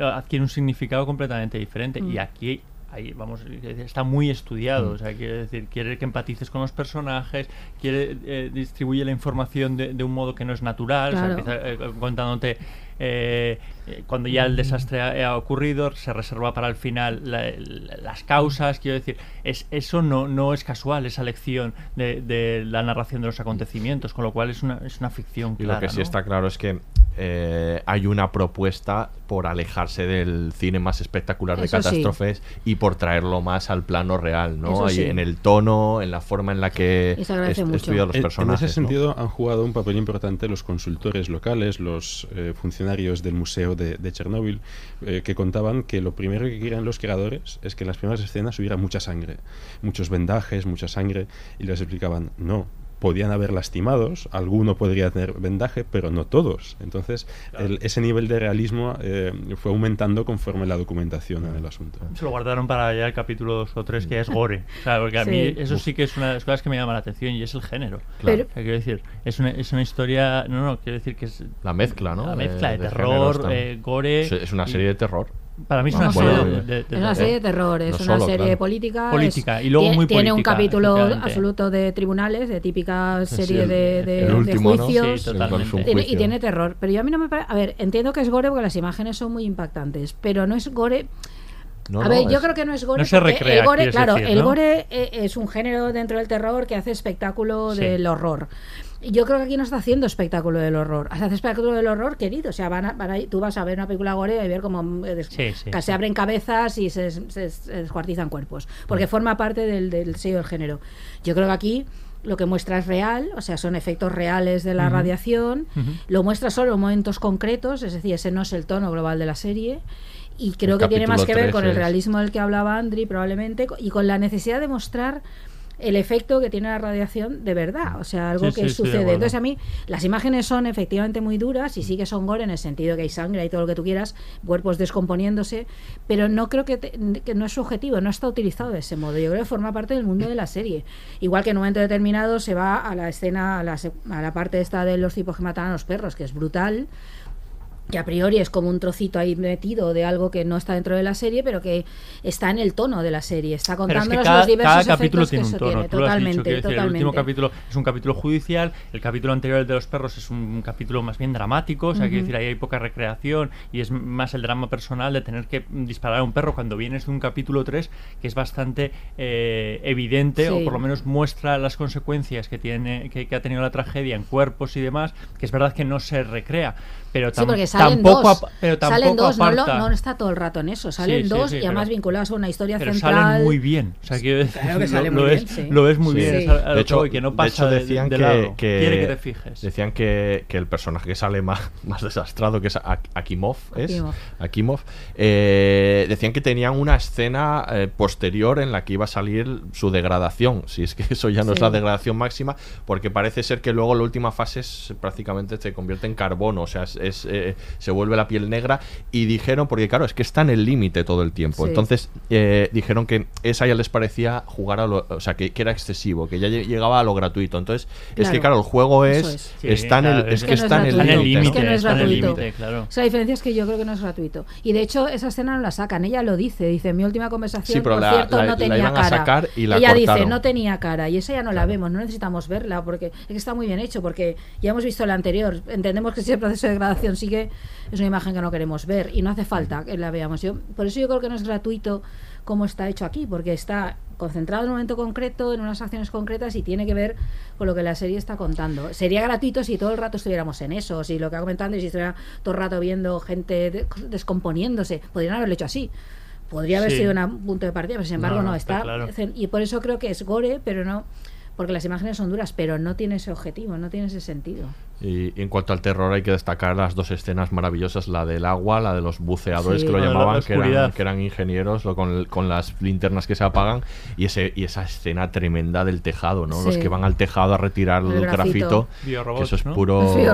adquiere un significado completamente diferente. Mm. Y aquí ahí vamos está muy estudiado Mm. o sea quiere decir quiere que empatices con los personajes quiere eh, distribuye la información de, de un modo que no es natural o sea, Claro. empieza, eh, contándote eh, cuando ya el desastre ha, ha ocurrido se reserva para el final la- la- las causas quiero decir es eso no no es casual esa lección de, de la narración de los acontecimientos con lo cual es una es una ficción Y clara lo que sí ¿no? está claro es que eh, hay una propuesta por alejarse del cine más espectacular de Eso sí. catástrofes y por traerlo más al plano real, ¿no? Sí. En el tono, en la forma en la que Y es- mucho. estudia los En- personajes. En ese ¿no? sentido han jugado un papel importante los consultores locales, los eh, funcionarios del Museo de, Chernóbil, eh, que contaban que lo primero que querían los creadores es que en las primeras escenas hubiera mucha sangre, muchos vendajes, mucha sangre, y les explicaban, no. Podían haber lastimados, alguno podría tener vendaje, pero no todos. Entonces, el- ese nivel de realismo eh, fue aumentando conforme la documentación en el asunto. Se lo guardaron para ya el capítulo 2 o 3, que es gore. O sea, porque a Sí. mí eso sí que es una de las cosas que me llama la atención y es el género. Pero- O sea, quiero decir, es una, es una historia. No, no, quiero decir que es. La mezcla, ¿no? La De- mezcla de, de terror, tan- eh, gore. Es- una y- serie de terror. Para mí es No, una bueno, serie de, de- de Es una terror. serie de terror, es No una solo, serie claro. política. Política, es- y luego muy Tiene un capítulo absoluto de tribunales, de típica Sí, serie de- el de juicios. Sí, y tiene terror. Pero yo a mí no me parece. A ver, entiendo que es gore porque las imágenes son muy impactantes. Pero no es gore. No, a no, ver, yo es- creo que no es gore. No se recrea, el gore, claro, decir, el gore eh, es un género dentro del terror que hace espectáculo Sí. del horror. Yo creo que aquí no está haciendo espectáculo del horror. Hace espectáculo del horror querido. O sea, van a- van a- tú vas a ver una película gore y ver cómo eh, des- Sí, sí, que sí. se abren cabezas y se, se- se descuartizan cuerpos. Porque Mm. forma parte del, del sello del género. Yo creo que aquí lo que muestra es real, o sea, son efectos reales de la radiación. Lo muestra solo en momentos concretos, es decir, ese no es el tono global de la serie. Y creo El que tiene más que ver con el 13 es- realismo del que hablaba Andri, probablemente, y con la necesidad de mostrar el efecto que tiene la radiación de verdad, o sea, algo Sí, que sí, sucede. Entonces, a mí las imágenes son efectivamente muy duras y sí que son gore en el sentido que hay sangre y todo lo que tú quieras, cuerpos descomponiéndose, pero no creo que, te- que no es su objetivo, no está utilizado de ese modo. Yo creo que forma parte del mundo de la serie. Igual que en un momento determinado se va a la escena, a la, a la parte esta de los tipos que matan a los perros, que es brutal que a priori es como un trocito ahí metido de algo que no está dentro de la serie, pero que está en el tono de la serie, está Pero es contándonos que cada, los diversos cada capítulo tiene un tono, tiene. tú lo has dicho, Totalmente, decir, el último capítulo es un capítulo judicial, el capítulo anterior, el de los perros, es un capítulo más bien dramático, o sea, quiero decir, ahí hay poca recreación y es más el drama personal de tener que disparar a un perro cuando vienes de un capítulo 3 que es bastante eh, evidente o por lo menos muestra las consecuencias que, tiene, que, que ha tenido la tragedia en cuerpos y demás, que es verdad que no se recrea, pero Sí, porque salen tampoco, dos, apa- pero tampoco salen dos no, está todo el rato en eso, salen Sí, sí, dos sí, y además pero- vinculados a una historia pero central. salen muy bien. O sea, quiero decir, Claro que lo- salen lo, muy bien, sí. lo ves muy Sí. bien. Es a- a de hecho, que, no de pasa hecho decían de que, lado. que- Quiere que te fijes. decían que, que el personaje que sale más, más desastrado que es Ak- Akimov es Akimov. Akimov, eh, decían que tenían una escena eh, posterior en la que iba a salir su degradación si es que eso ya no es la degradación máxima porque parece ser que luego la última fase es, prácticamente se convierte en carbono o sea es, es, eh, se vuelve la piel negra y dijeron porque claro es que está en el límite todo el tiempo Sí. entonces eh, dijeron que esa ya les parecía jugar a lo o sea que, que era excesivo que ya lle- llegaba a lo gratuito entonces es que Claro. el juego es, está en el claro, es que está es en el límite Es que no es está en el gratuito. límite, claro. O sea, la diferencia es que yo creo que no es gratuito. Y de hecho, esa escena no la sacan. Ella lo dice. Dice, mi última conversación, Sí, pero por la- cierto, la- no la tenía iban a cara. sacar y la Ella dice, no tenía cara. Y esa ya no la vemos. No necesitamos verla porque es que está muy bien hecho. Porque ya hemos visto la anterior. Entendemos que si el proceso de degradación sigue, es una imagen que no queremos ver. Y no hace falta que la veamos. Yo, por eso yo creo que no es gratuito como está hecho aquí. Porque está concentrado en un momento concreto, en unas acciones concretas y tiene que ver con lo que la serie está contando. Sería gratuito si todo el rato estuviéramos en eso, si lo que ha comentado si estuviera todo el rato viendo gente de- descomponiéndose. Podrían haberlo hecho así. Podría haber Sí. sido un punto de partida, pero sin embargo No, no, no, está. está claro. Y por eso creo que es gore, pero no. Porque las imágenes son duras, pero no tiene ese objetivo, no tiene ese sentido. Y en cuanto al terror hay que destacar las dos escenas maravillosas, la del agua, la de los buceadores Sí. que lo llamaban, que eran, que eran ingenieros, lo con, con las linternas que se apagan, y ese y esa escena tremenda del tejado, ¿no? Los que van al tejado a retirar el, El grafito. grafito, Biorobots, que eso es puro que Es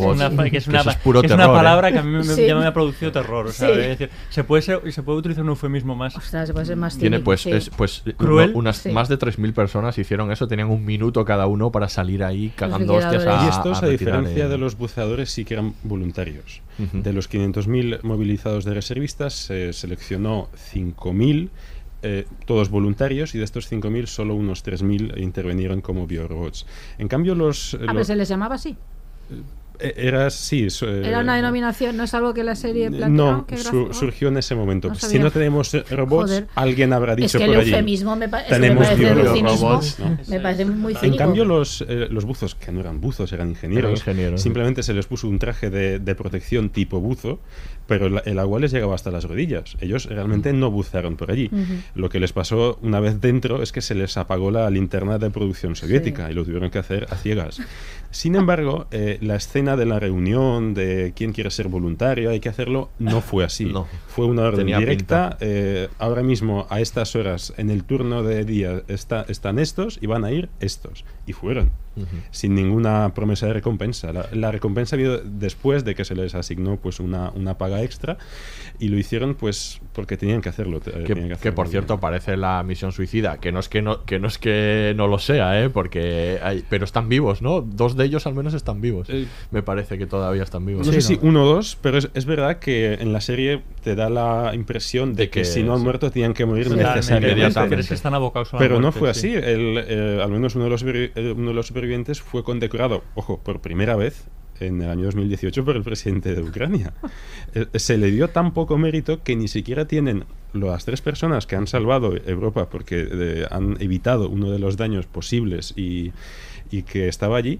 una, que es una, eso es puro que es terror, una ¿eh? palabra que a mí me, Sí. ya me ha producido terror. O sea, Sí. es decir, se puede, ser- se puede utilizar un eufemismo más. Ostras, se puede ser más Tiene pues, sí. es, pues Cruel. uno- unas Sí. más de 3.000 personas hicieron eso, tenían un minuto cada uno para salir ahí cagando hostias a, Y estos, a diferencia eh, de los buceadores, sí que eran voluntarios. De los 500.000 movilizados de reservistas, se seleccionó 5.000, eh, todos voluntarios, y de estos 5.000, solo unos 3.000 intervinieron como biorobots. En cambio, los... A ver, los- se les llamaba así. Eh, era, sí, eh, Era una denominación, no es algo que la serie planteó. No, su- surgió en ese momento. No si no tenemos eh, robots, Joder. alguien habrá dicho Es que por el allí. eufemismo me, eso me Tenemos parece muy En cínico. cambio, los, eh, los buzos, que no eran buzos, eran ingenieros, Eran ingenieros, sí. simplemente se les puso un traje de, de protección tipo buzo, pero el, el agua les llegaba hasta las rodillas. Ellos realmente no bucearon por allí. Lo que les pasó una vez dentro es que se les apagó la linterna de producción soviética y lo tuvieron que hacer a ciegas. Sin embargo, eh, la escena de la reunión de quién quiere ser voluntario, hay que hacerlo, no fue así. Fue una orden directa. eh, ahora mismo, a estas horas, en el turno de día, está- están estos y van a ir estos. Y fueron. Sin ninguna promesa de recompensa. La, la recompensa vino después de que se les asignó pues una, una paga extra y lo hicieron pues porque tenían que hacerlo. eh, Que, por cierto parece la misión suicida, que no es que no, que no es que no lo sea, ¿eh? porque hay, pero están vivos, ¿no? Dos de ellos al menos están vivos. Me parece que todavía están vivos. No sé si uno o dos, pero es, es verdad que en la serie te da la impresión de, De que, que si no han sí. muerto tenían que morir necesariamente. Inmediatamente. Crees que están abocados a la Pero no fue sí. así. El, eh, al menos uno de, los, uno de los supervivientes fue condecorado, ojo, por primera vez en el año 2018 por el presidente de Ucrania. Eh, Se le dio tan poco mérito que ni siquiera tienen las tres personas que han salvado Europa porque eh, han evitado uno de los daños posibles y, y que estaba allí.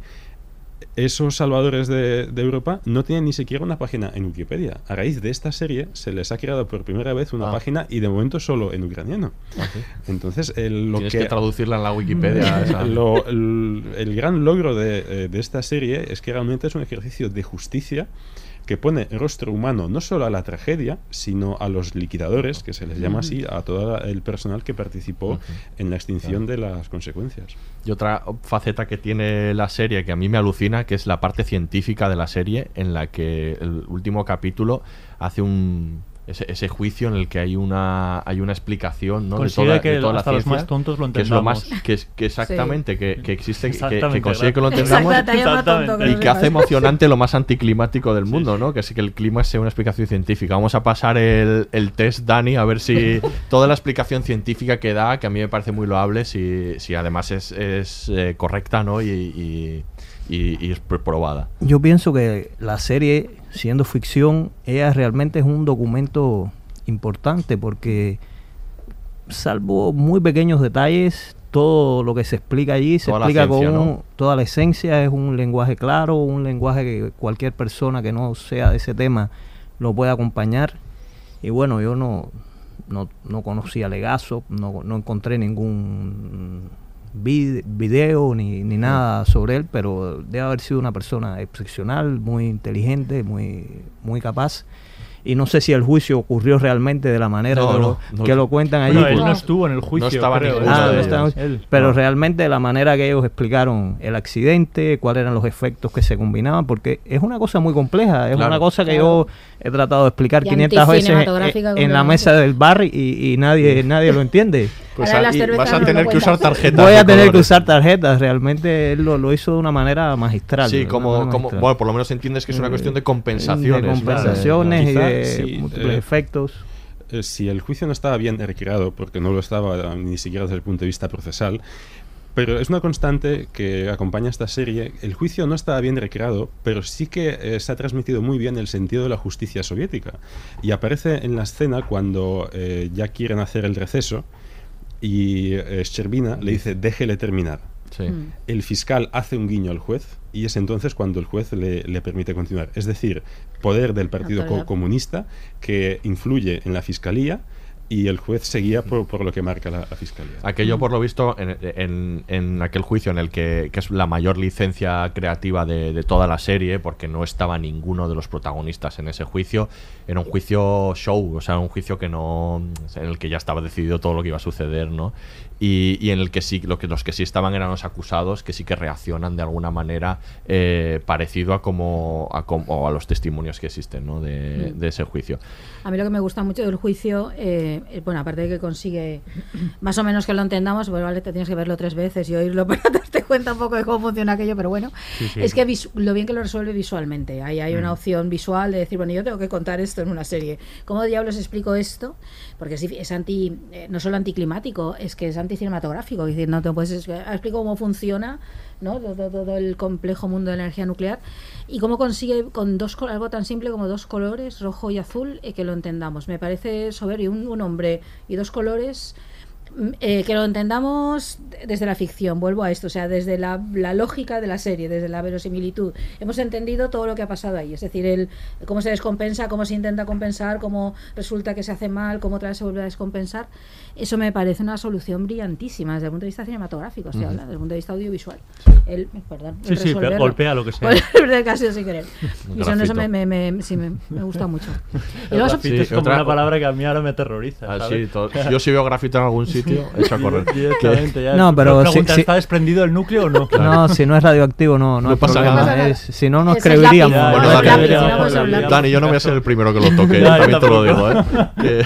Esos salvadores de, de Europa no tienen ni siquiera una página en Wikipedia. A raíz de esta serie se les ha creado por primera vez una Ah. página y de momento solo en ucraniano. Entonces, el, lo Tienes que, que traducirla en la Wikipedia, esa. Lo- el, el gran logro de, eh, de esta serie es que realmente es un ejercicio de justicia que pone rostro humano no solo a la tragedia, sino a los liquidadores, que se les llama así, a todo el personal que participó en la extinción de las consecuencias. Y otra faceta que tiene la serie que a mí me alucina, que es la parte científica de la serie, en la que el último capítulo hace un ese, ese juicio en el que hay una hay una explicación ¿no? de Consigue toda, que de toda la hasta los ciencia, más tontos lo que es lo más entendamos. que, que exactamente que, que existe que- consigue que lo entendamos y que hace emocionante lo más anticlimático del mundo, ¿no? Que sí que el clima sea una explicación científica. Vamos a pasar el, el test, Dani, a ver si toda la explicación científica que da, que a mí me parece muy loable, si, si además es, es, eh, correcta, ¿no? Y, y- y- y es pr- probada. Yo pienso que la serie, siendo ficción, ella realmente es un documento importante porque, salvo muy pequeños detalles, todo lo que se explica allí se Toda explica con un- ¿no? toda la esencia, es un lenguaje claro, un lenguaje que cualquier persona que no sea de ese tema lo puede acompañar. Y bueno, yo no, no, no conocía Legazo, no, no encontré ningún vid- video ni, ni nada sobre él, pero debe haber sido una persona excepcional, muy inteligente, muy, muy capaz. Y no sé si el juicio ocurrió realmente de la manera No, que, no, lo, no. que lo cuentan allí. Bueno, él porque- no estuvo en el juicio, estaba creo, Ah, de no estaba- Él, pero no. realmente la manera que ellos explicaron el accidente, cuáles eran los efectos que se combinaban, porque es una cosa muy compleja, es Claro. una cosa que Claro. yo he tratado de explicar Y 500 veces en, en la mesa del bar y, y nadie nadie lo entiende. Pues a- y vas a no tener lo que usar tarjetas. Voy de a tener que usar tarjetas, realmente él lo, lo hizo de una manera magistral. Sí, de como, como magistral. bueno, por lo menos entiendes que es una Eh, cuestión de compensaciones. de ¿no? compensaciones y Quizá, de sí, múltiples eh, efectos. Eh, si el juicio no estaba bien recreado, porque no lo estaba eh, ni siquiera desde el punto de vista procesal, pero es una constante que acompaña esta serie. El juicio no estaba bien recreado, pero sí que eh, se ha transmitido muy bien el sentido de la justicia soviética. Y aparece en la escena cuando eh, ya quieren hacer el receso y eh, Sherbina le dice, déjele terminar. Sí. Mm. El fiscal hace un guiño al juez y es entonces cuando el juez le, le permite continuar. Es decir, poder del Partido Co-. Comunista que influye en la fiscalía y el juez seguía por, por lo que marca la, la fiscalía. Aquello, por lo visto, en, en- en aquel juicio en el que, que es la mayor licencia creativa de, de toda la serie, porque no estaba ninguno de los protagonistas en ese juicio, era un juicio show, o sea, un juicio que no, en el que ya estaba decidido todo lo que iba a suceder, ¿no? Y, y en el que sí, lo que, los que sí estaban eran los acusados, que sí que reaccionan de alguna manera eh, parecido a como a, como- a los testimonios que existen, ¿no? De, de ese juicio. A mí lo que me gusta mucho del juicio, eh, bueno, aparte de que consigue más o menos que lo entendamos, pues vale, te tienes que verlo tres veces y oírlo para darte cuenta un poco de cómo funciona aquello, pero bueno, Sí, sí. es que lo bien que lo resuelve visualmente. Ahí hay una Mm. opción visual de decir, bueno, yo tengo que contar esto en una serie. ¿Cómo diablos explico esto? Porque es, es anti, eh, no solo anticlimático, es que es anticinematográfico. Es decir, no te puedes explico cómo funciona ¿no? todo, todo el complejo mundo de la energía nuclear y cómo consigue con dos algo tan simple como dos colores, rojo y azul, eh, que lo entendamos. Me parece soberbio un, un hombre y dos colores eh, que lo entendamos desde la ficción, vuelvo a esto, o sea, desde la, la lógica de la serie, desde la verosimilitud. Hemos entendido todo lo que ha pasado ahí, es decir, el, cómo se descompensa, cómo se intenta compensar, cómo resulta que se hace mal, cómo otra vez se vuelve a descompensar. Eso me parece una solución brillantísima desde el punto de vista cinematográfico, estoy Ujú. hablando, desde el punto de vista audiovisual. El, perdón, Sí, el sí, golpea lo que sea. Casi sin querer. Y eso, eso me, me, me- sí, me, me gusta mucho. Y luego- grafito es Sí, como otra- una palabra que a mí ahora me aterroriza. Ah, sí, yo si veo grafito en algún sitio, echo a correr. Directamente, ya. No, pero sí- pregunta, sí- ¿está desprendido el núcleo o no? No, si no es radioactivo, no, no, No hay pasa problema. nada. Es- si no, no Esa es escribiríamos. lápiz. Bueno, No, Dani, si. Dani, yo no voy a ser el primero que lo toque, también te lo digo. ¿eh? Que-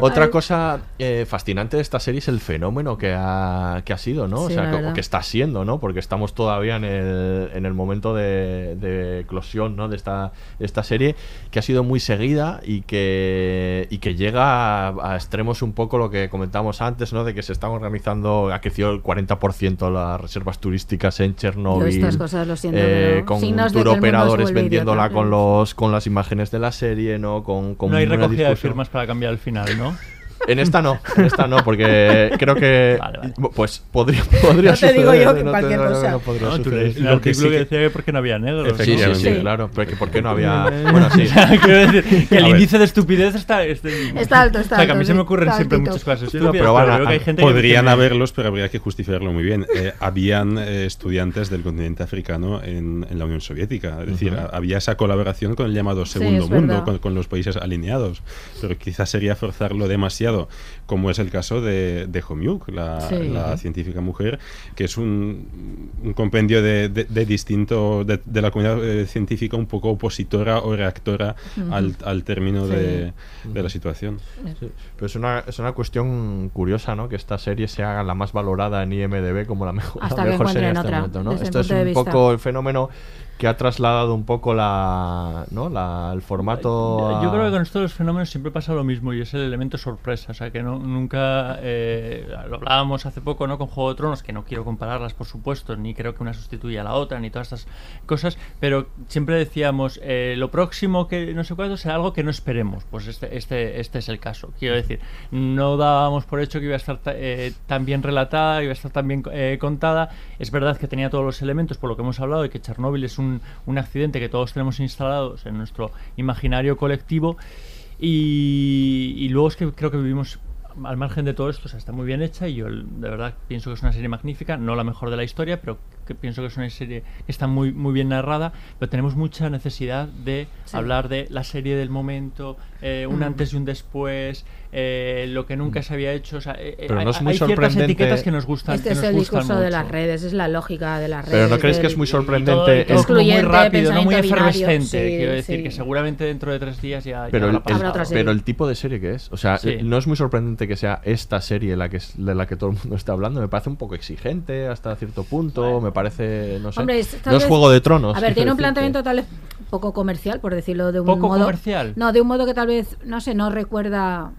otra cosa eh, fascinante de esta serie es el fenómeno que ha, que ha sido, ¿no? o Sí, sea, la que, que está siendo, ¿no? Porque estamos todavía en el, en el momento de, de eclosión, ¿no? De esta, de esta serie, que ha sido muy seguida y que, y que llega a, a extremos un poco lo que comentábamos antes, ¿no? De que se están organizando, ha crecido el 40% las reservas turísticas en Chernobyl. estas cosas lo siento, eh, con signos de que el tour mundo se operadores vuelve vendiéndola con los con las imágenes de la serie, ¿no? Con, con No hay recogida de firmas para cambiar el final, ¿no? En esta no, en esta no, porque creo que pues podría, podría No te digo yo que no cualquier cosa. no podría No, tú que artículo sí que decía que porque no había negros. Sí, sí, claro, pero que por qué no había bueno, sí. Quiero decir que el índice de estupidez está... este- Está alto, está O sea, que a alto, mí se me ocurren está siempre altito. muchas cosas estúpidas, pero van a- creo que hay gente que Podrían haberlos, pero habría que justificarlo muy bien. Eh, habían eh, estudiantes del continente africano en, en la Unión Soviética. Es decir, había esa colaboración con el llamado Segundo Mundo, con los países alineados. Pero quizás sería forzarlo demasiado, como es el caso de, de Homyuk, la, Sí. la científica mujer, que es un, un compendio de, de- de distinto, de, de la comunidad eh, científica un poco opositora o reactora al, al término Sí. de, de la situación. Sí, Pero es una, es una cuestión curiosa, ¿no? Que esta serie se haga la más valorada en IMDB como la mejor, la Hasta que mejor serie este otra, momento, Esto es un vista. poco el fenómeno que ha trasladado un poco la, ¿no? la, el formato. Yo creo que con esto de los fenómenos siempre pasa lo mismo y es el elemento sorpresa. O sea, que no, nunca. eh, lo hablábamos hace poco ¿no? con Juego de Tronos, que no quiero compararlas, por supuesto, ni creo que una sustituya a la otra, ni todas estas cosas, pero siempre decíamos, eh, lo próximo que no sé cuándo será algo que no esperemos. Pues este, este, este es el caso. Quiero decir, no dábamos por hecho que iba a estar ta- eh, tan bien relatada, iba a estar tan bien contada. Es verdad que tenía todos los elementos, por lo que hemos hablado, de que Chernóbil es un, un accidente que todos tenemos instalados en nuestro imaginario colectivo. Y, y luego es que creo que vivimos al margen de todo esto, o sea, está muy bien hecha y yo de verdad pienso que es una serie magnífica, no la mejor de la historia, pero que pienso que es una serie que está muy, muy bien narrada, pero tenemos mucha necesidad de Sí. hablar de la serie del momento, eh, un Mm. antes y un después, eh, lo que nunca se había hecho, o sea, eh, Pero hay, no es muy hay ciertas sorprendente- etiquetas que nos gustan. Este que es nos el discurso de las redes, es la lógica de las redes. Pero ¿no crees que es muy sorprendente? como muy rápido, no muy binario, efervescente. sí, quiero decir sí. que seguramente dentro de tres días ya, ya pero el, habrá el- serie. pero el tipo de serie que es, o sea, Sí. no es muy sorprendente que sea esta serie la que es, de la que todo el mundo está hablando. Me parece un poco exigente hasta cierto punto. Me parece, no sé. Hombre, es- no es Juego de Tronos. A ver, tiene un planteamiento tal vez poco comercial, por decirlo de un ¿Poco modo. comercial? No, de un modo que tal vez, no sé, no recuerda.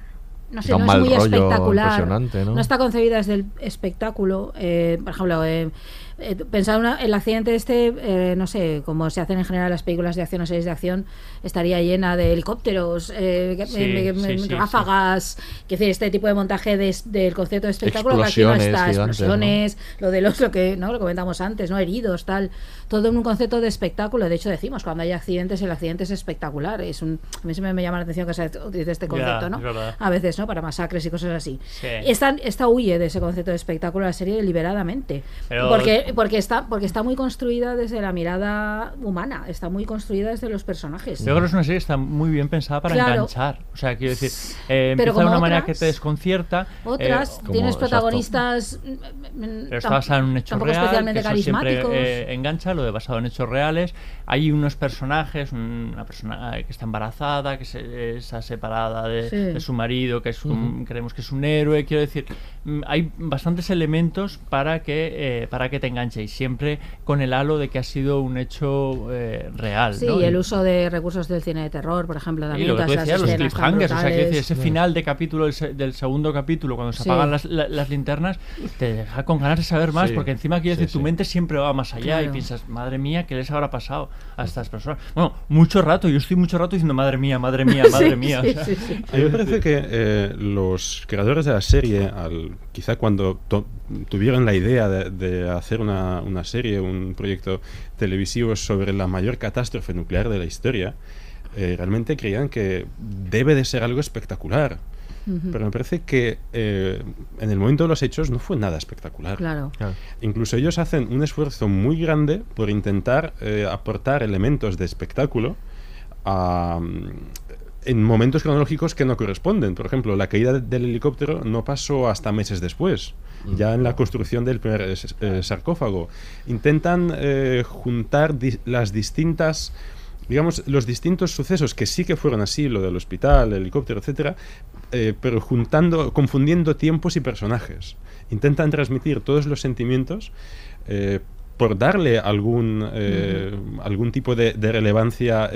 No sé, no es muy espectacular. ¿no? está concebida desde el espectáculo. eh, por ejemplo, eh, eh, pensar una- el accidente este, eh, no sé, como se hacen en general las películas de acción o series de acción, estaría llena de helicópteros, eh, Sí, eh, sí, sí, ráfagas, que decir, este tipo de montaje de- del concepto de espectáculo que aquí no Explosiones está, gigantes, ¿no? explosiones, lo de los lo que no lo comentamos antes, no heridos, tal, todo en un concepto de espectáculo. De hecho decimos cuando hay accidentes el accidente es espectacular. Es un a mí siempre me llama la atención que se utilice este concepto, ¿no? A veces, ¿no? Para masacres y cosas así. Sí. Esta, esta huye de ese concepto de espectáculo la serie deliberadamente, Pero- porque porque está porque está muy construida desde la mirada humana, está muy construida desde los personajes. Yo creo que es una serie que está muy bien pensada para Claro. enganchar. O sea, quiero decir, eh, empieza de una manera que otras- te desconcierta. Otras eh, como- tienes protagonistas mm, Pero está basado en un hecho real, especialmente que eso siempre carismáticos. eh, engancha, lo de basado en hechos reales. Hay unos personajes, una persona que está embarazada, que se, está separada de, Sí. de su marido, que es un- creemos que es un héroe. Quiero decir, mm, hay bastantes elementos para que, eh, para que te enganche y siempre con el halo de que ha sido un hecho eh, real. Sí, ¿no? y el uso de recursos del cine de terror, por ejemplo, Y también. lo que tú decías, los cliffhangers, o sea, que ese final de capítulo del, se- del segundo capítulo, cuando se Sí. apagan las, la- las linternas, te deja con ganas de saber más, Sí, porque encima quiero sí, decir, tu sí. mente siempre va más allá y Claro. piensas, madre mía, ¿qué les habrá pasado a estas personas? Bueno, mucho rato, yo estoy mucho rato diciendo, madre mía, madre mía, madre mía. o sea, A mí me parece que eh, los creadores de la serie, al, quizá cuando tuvieron la idea de, de hacer una, una serie, un proyecto televisivo sobre la mayor catástrofe nuclear de la historia, eh, realmente creían que debe de ser algo espectacular. Pero me parece que eh, en el momento de los hechos no fue nada espectacular. Claro. Incluso ellos hacen un esfuerzo muy grande por intentar eh, aportar elementos de espectáculo a, en momentos cronológicos que no corresponden. Por ejemplo, la caída del helicóptero no pasó hasta meses después, ya en la construcción del primer eh, eh, sarcófago. Intentan eh, juntar di- las distintas digamos, los distintos sucesos que sí que fueron así, lo del hospital, el helicóptero, etcétera, eh, pero juntando, confundiendo tiempos y personajes. Intentan transmitir todos los sentimientos eh, por darle algún, eh, algún tipo de, de relevancia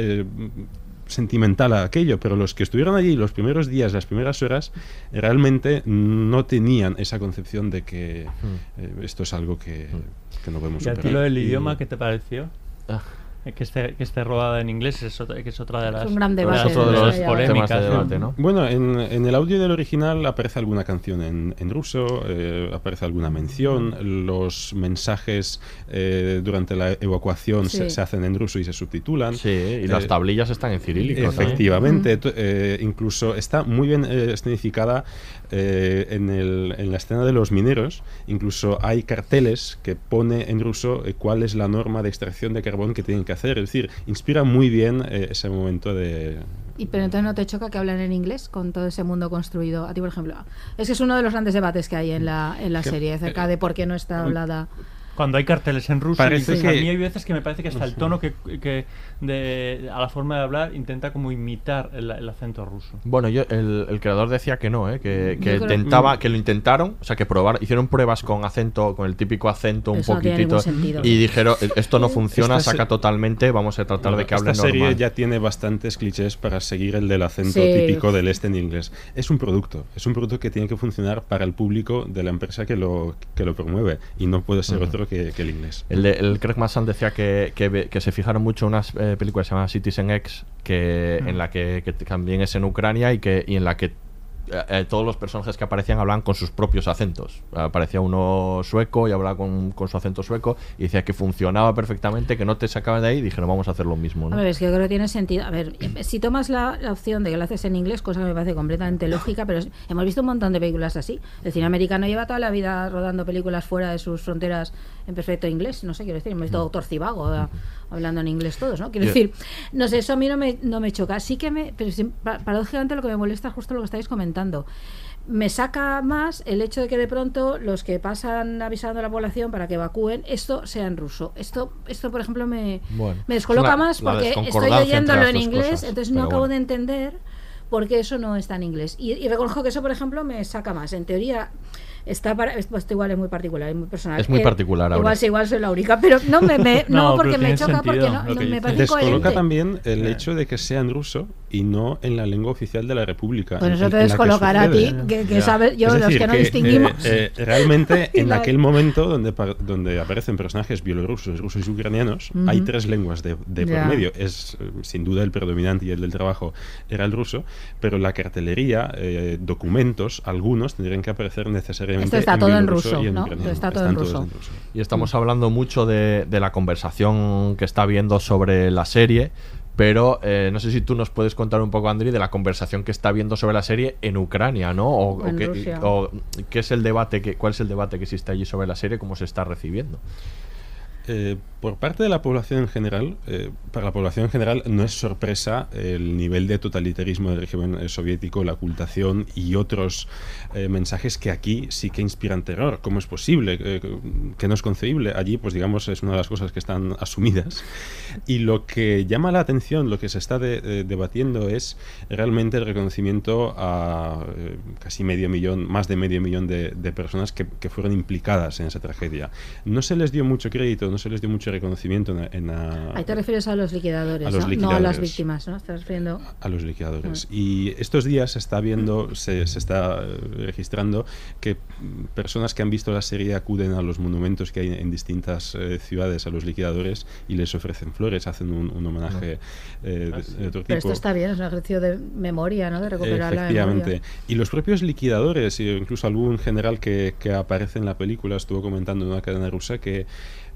sentimental a aquello, pero los que estuvieron allí los primeros días, las primeras horas, realmente no tenían esa concepción de que eh, esto es algo que, que no podemos ¿Y a ti lo del Y- idioma qué te pareció? Eh, Que esté, que esté rodada en inglés es otra, que es otra de las, un gran de debate, las- Es otro de los polémicas. de debate, ¿no? Bueno, en, en el audio del original aparece alguna canción en, en ruso, eh, aparece alguna mención, los mensajes eh, durante la evacuación se, Sí. se hacen en ruso y se subtitulan. Sí, y las Eh, tablillas están en cirílico. Efectivamente, eh, incluso está muy bien eh, escenificada eh, en, el- en la escena de los mineros. Incluso hay carteles que pone en ruso eh, cuál es la norma de extracción de carbón que tienen que hacer. Es decir, inspira muy bien eh, ese momento de, Y pero entonces no te choca que hablen en inglés con todo ese mundo construido. A ti, por ejemplo, es que es uno de los grandes debates que hay en la, en la Que- serie acerca de por qué no está hablada. Cuando hay carteles en ruso, Parece incluso a que- mí hay veces que me parece que hasta el tono que, que de, a la forma de hablar intenta como imitar el, el acento ruso. Bueno, yo, el, el creador decía que no, ¿eh? que, que intentaba, que lo intentaron, o sea, que probar, hicieron pruebas con acento, con el típico acento un Eso no tiene poquitito, sentido. y dijeron, esto no funciona, Esta se- saca totalmente, vamos a tratar de que Esta hable serie normal. ya tiene bastantes clichés para seguir el del acento Sí. típico del este en inglés. Es un producto, es un producto que tiene que funcionar para el público de la empresa que lo, que lo promueve y no puede ser Ujú. otro que, que el inglés. El, de, el Craig Masson decía que, que, que se fijaron mucho en unas eh, películas que se llaman Citizen X, que, Mm. en la que, que también es en Ucrania y, que, y en la que eh, eh, todos los personajes que aparecían hablaban con sus propios acentos. Aparecía uno sueco y hablaba con, con su acento sueco y decía que funcionaba perfectamente, que no te sacaban de ahí y dijeron vamos a hacer lo mismo. ¿no? A ver, es que yo creo que tiene sentido. A ver, si tomas la, la opción de que lo haces en inglés, cosa que me parece completamente lógica, pero hemos visto un montón de películas así. El cine americano lleva toda la vida rodando películas fuera de sus fronteras en perfecto inglés. No sé, quiero decir, hemos visto Doctor Cibago eh, hablando en inglés todos, ¿no? Quiero decir, no sé, eso a mí no me, no me choca. Sí que me. Pero paradójicamente lo que me molesta es justo lo que estáis comentando. Me saca más el hecho de que de pronto los que pasan avisando a la población para que evacúen, esto sea en ruso. Esto, esto por ejemplo, me, Bueno, me descoloca la- más porque estoy leyéndolo en inglés, cosas, entonces no acabo bueno. de entender por qué eso no está en inglés. Y, y reconozco que eso, por ejemplo, me saca más. En teoría, está para. Esto, esto igual es muy particular, es muy personal. Es muy Eh, particular ahora. Igual, igual soy la única, pero no, me, me- no, No, porque me choca, porque sentido no, lo no, que me parece Descoloca también el hecho de que sea en ruso y no en la lengua oficial de la República. Pues eso te que descolocará a ti, que- que sabes- yo, Es los decir, que no eh, distinguimos. eh, realmente, en aquel momento donde, donde aparecen personajes bielorrusos, rusos y ucranianos, Ujú. hay tres lenguas de, de por medio. Es eh, sin duda el predominante y el del trabajo era el ruso, pero la cartelería, eh, documentos, algunos tendrían que aparecer necesariamente Esto está en todo en ruso, ¿no? Está todo en ruso. en ruso. Y estamos hablando mucho de, de la conversación que está habiendo sobre la serie, pero eh, no sé si tú nos puedes contar un poco, Andri, de la conversación que está habiendo sobre la serie en Ucrania, ¿no? O, O qué, Rusia. o qué es el debate, que, cuál es el debate que existe allí sobre la serie, cómo se está recibiendo. Eh, por parte de la población en general, eh, para la población en general no es sorpresa el nivel de totalitarismo del régimen eh, soviético, la ocultación y otros eh, mensajes que aquí sí que inspiran terror. ¿Cómo es posible? que no es concebible. Allí, pues digamos, es una de las cosas que están asumidas. Y lo que llama la atención, lo que se está debatiendo es realmente el reconocimiento a casi medio millón, más de medio millón de, personas que, que fueron implicadas en esa tragedia. No se les dio mucho crédito, no se les dio mucho reconocimiento en, Ahí te refieres a los liquidadores, ¿no? a las víctimas, ¿no? Estás refiriendo... A los liquidadores. Mm. Y estos días se está viendo, se, se, está eh, registrando que personas que han visto la serie acuden a los monumentos que hay en distintas eh, ciudades a los liquidadores y les ofrecen flores, hacen un, homenaje eh, ah, de, otro Pero esto está bien, es un ejercicio de memoria, ¿no? De recuperar Efectivamente. la memoria. Y los propios liquidadores, incluso algún general que, que aparece en la película, estuvo comentando en una cadena rusa que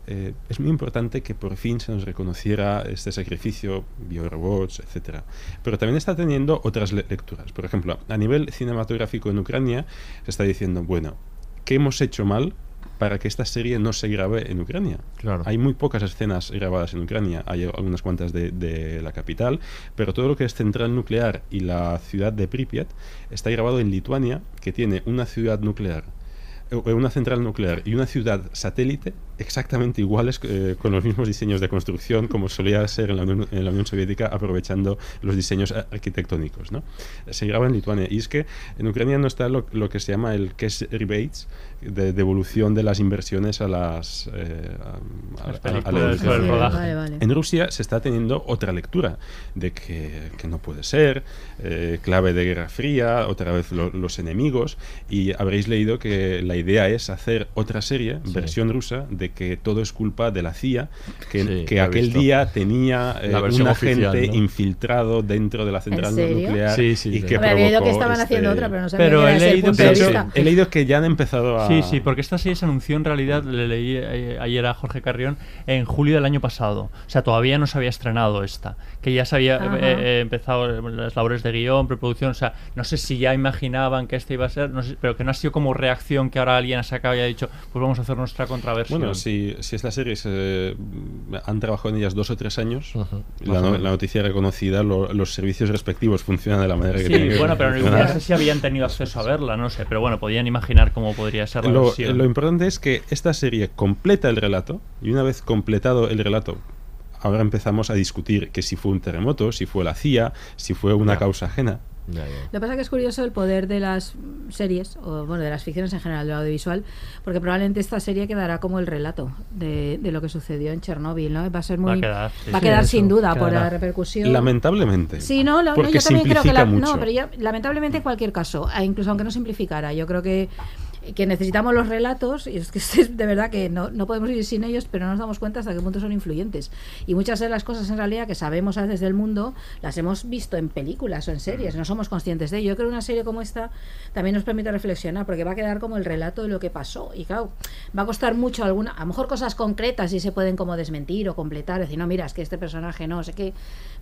eh, es muy importante que por fin se nos reconociera este sacrificio, biorobots, etc. Pero también está teniendo otras lecturas. Por ejemplo, a nivel cinematográfico en Ucrania se está diciendo, bueno, ¿qué hemos hecho mal para que esta serie no se grabe en Ucrania. Claro. Hay muy pocas escenas grabadas en Ucrania, hay algunas cuantas de, de, la capital, pero todo lo que es central nuclear y la ciudad de Pripyat está grabado en Lituania, que tiene una ciudad nuclear, eh, una central nuclear y una ciudad satélite exactamente iguales eh, con los mismos diseños de construcción como solía ser en la, Unión, Soviética aprovechando los diseños arquitectónicos ¿no? se graba en Lituania. Y es que en Ucrania no está lo, que se llama el cash rebates de devolución de las inversiones a las eh, en Rusia se está teniendo otra lectura de que, que no puede ser eh, clave de Guerra Fría otra vez los enemigos. Y habréis leído que la idea es hacer otra serie versión rusa de que todo es culpa de la CIA, que, que aquel día tenía eh, un agente infiltrado dentro de la central nuclear y que provocó que estaban haciendo este otra, pero no pero he leído, he leído que ya han empezado a... Sí, sí, porque esta serie se anunció en realidad, le leí eh, ayer a Jorge Carrión, en julio del año pasado. O sea, todavía no se había estrenado esta. Que ya se había eh, empezado las labores de guion, preproducción. O sea, no sé si ya imaginaban que esta iba a ser, no sé, pero que no ha sido como reacción que ahora alguien ha sacado y ha dicho, pues vamos a hacer nuestra contraversión. Bueno, si, si esta serie se, han trabajado en ellas dos o tres años, la, noticia reconocida, los servicios respectivos funcionan de la manera que tienen. Sí, bueno, pero no sé si habían tenido acceso a verla, no sé, pero bueno, podían imaginar cómo podría ser la lo, versión. Lo importante es que esta serie completa el relato, y una vez completado el relato, ahora empezamos a discutir que si fue un terremoto, si fue la CIA, si fue una causa ajena. Lo que pasa es que es curioso el poder de las series, o bueno, de las ficciones en general, del audiovisual, porque probablemente esta serie quedará como el relato de, lo que sucedió en Chernóbil, ¿no? Va a ser muy. Va a quedar, sin duda por la repercusión. Lamentablemente. Sí, no, yo también creo que. no, pero lamentablemente en cualquier caso, incluso aunque no simplificara, yo creo que que necesitamos los relatos, y es que es de verdad que no, no, podemos vivir sin ellos, pero no nos damos cuenta hasta qué punto son influyentes. Y muchas de las cosas en realidad que sabemos a veces del mundo, las hemos visto en películas o en series, no somos conscientes de ello. Yo creo que una serie como esta también nos permite reflexionar, porque va a quedar como el relato de lo que pasó. Y claro, va a costar mucho alguna, a lo mejor cosas concretas y se pueden como desmentir o completar, decir, no, mira, es que este personaje no, sé qué.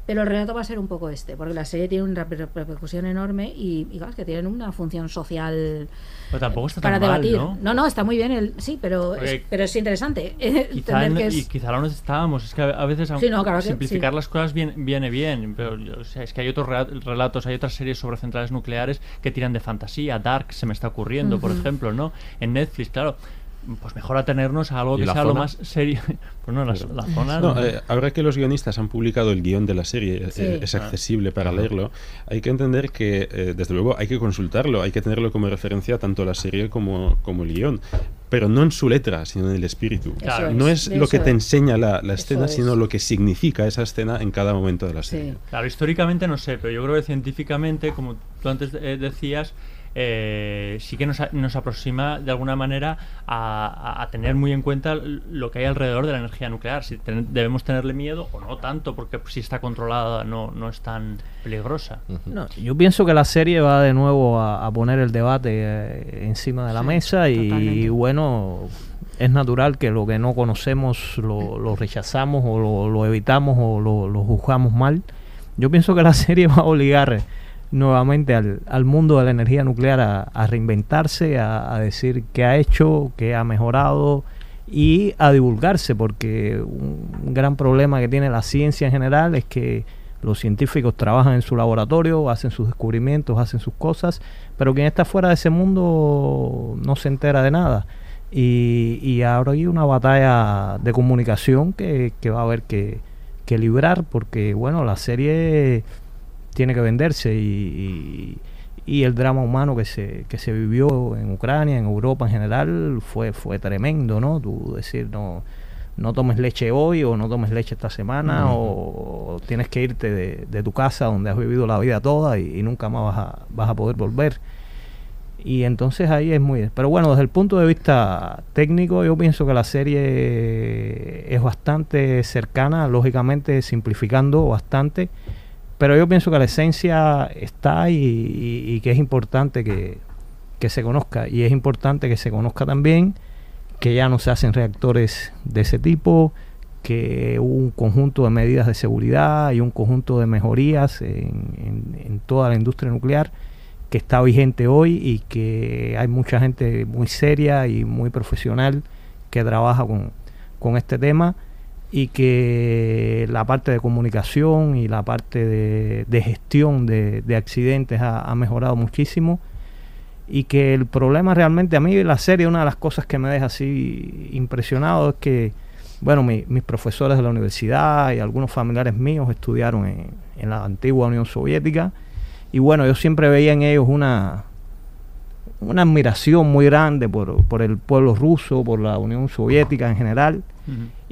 Pero el relato va a ser un poco este, porque la serie tiene una repercusión enorme y, y claro, que tienen una función social pero tampoco está para tan debatir. Mal, ¿no? no, está muy bien, el, sí, pero es, pero es interesante. Quizá Y quizá no necesitábamos. Es que a veces simplificar las cosas viene, viene bien, pero o sea, es que hay otros relatos, hay otras series sobre centrales nucleares que tiran de fantasía. Dark se me está ocurriendo, por ejemplo, ¿no? En Netflix, claro pues mejor atenernos a algo que sea lo más serio. Pues no, la, zona. No, eh, ahora que los guionistas han publicado el guion de la serie, eh, es ah. accesible para leerlo, hay que entender que, eh, desde luego, hay que consultarlo, hay que tenerlo como referencia tanto la serie como, como el guion. Pero no en su letra, sino en el espíritu. no es, lo que te enseña la, la escena, sino lo que significa esa escena en cada momento de la serie. Claro, históricamente no sé, pero yo creo que científicamente, como tú antes decías, eh, sí que nos, nos, aproxima de alguna manera a, tener muy en cuenta lo que hay alrededor de la energía nuclear, si debemos tenerle miedo o no tanto, porque si está controlada no, no es tan peligrosa. no, yo pienso que la serie va de nuevo a, poner el debate eh, encima de la mesa y, bueno, es natural que lo que no conocemos lo, rechazamos o lo, evitamos o lo, juzgamos mal. Yo pienso que la serie va a obligar nuevamente al, al mundo de la energía nuclear a, reinventarse, a, decir qué ha hecho, qué ha mejorado y a divulgarse, porque un gran problema que tiene la ciencia en general es que los científicos trabajan en su laboratorio, hacen sus descubrimientos, hacen sus cosas, pero quien está fuera de ese mundo no se entera de nada. Y, y ahora hay una batalla de comunicación que, que va a haber que, que librar, porque bueno, la serie tiene que venderse y, y, el drama humano que se, que se vivió en Ucrania, en Europa en general, fue, fue tremendo, ¿no? Tú decir, no, no tomes leche hoy o no tomes leche esta semana o, tienes que irte de, de, tu casa donde has vivido la vida toda y, nunca más vas a, vas a poder volver. Y entonces ahí es muy... Pero bueno, desde el punto de vista técnico, yo pienso que la serie es bastante cercana, lógicamente simplificando bastante pero yo pienso que la esencia está y, que es importante que, se conozca. Y es importante que se conozca también que ya no se hacen reactores de ese tipo, que hubo un conjunto de medidas de seguridad y un conjunto de mejorías en, toda la industria nuclear que está vigente hoy y que hay mucha gente muy seria y muy profesional que trabaja con, con este tema y que la parte de comunicación y la parte de, gestión de, accidentes ha, mejorado muchísimo y que el problema realmente a mí la serie una de las cosas que me deja así impresionado es que bueno mis profesores de la universidad y algunos familiares míos estudiaron en, la antigua Unión Soviética y bueno yo siempre veía en ellos una una admiración muy grande por, por el pueblo ruso, por la Unión Soviética en general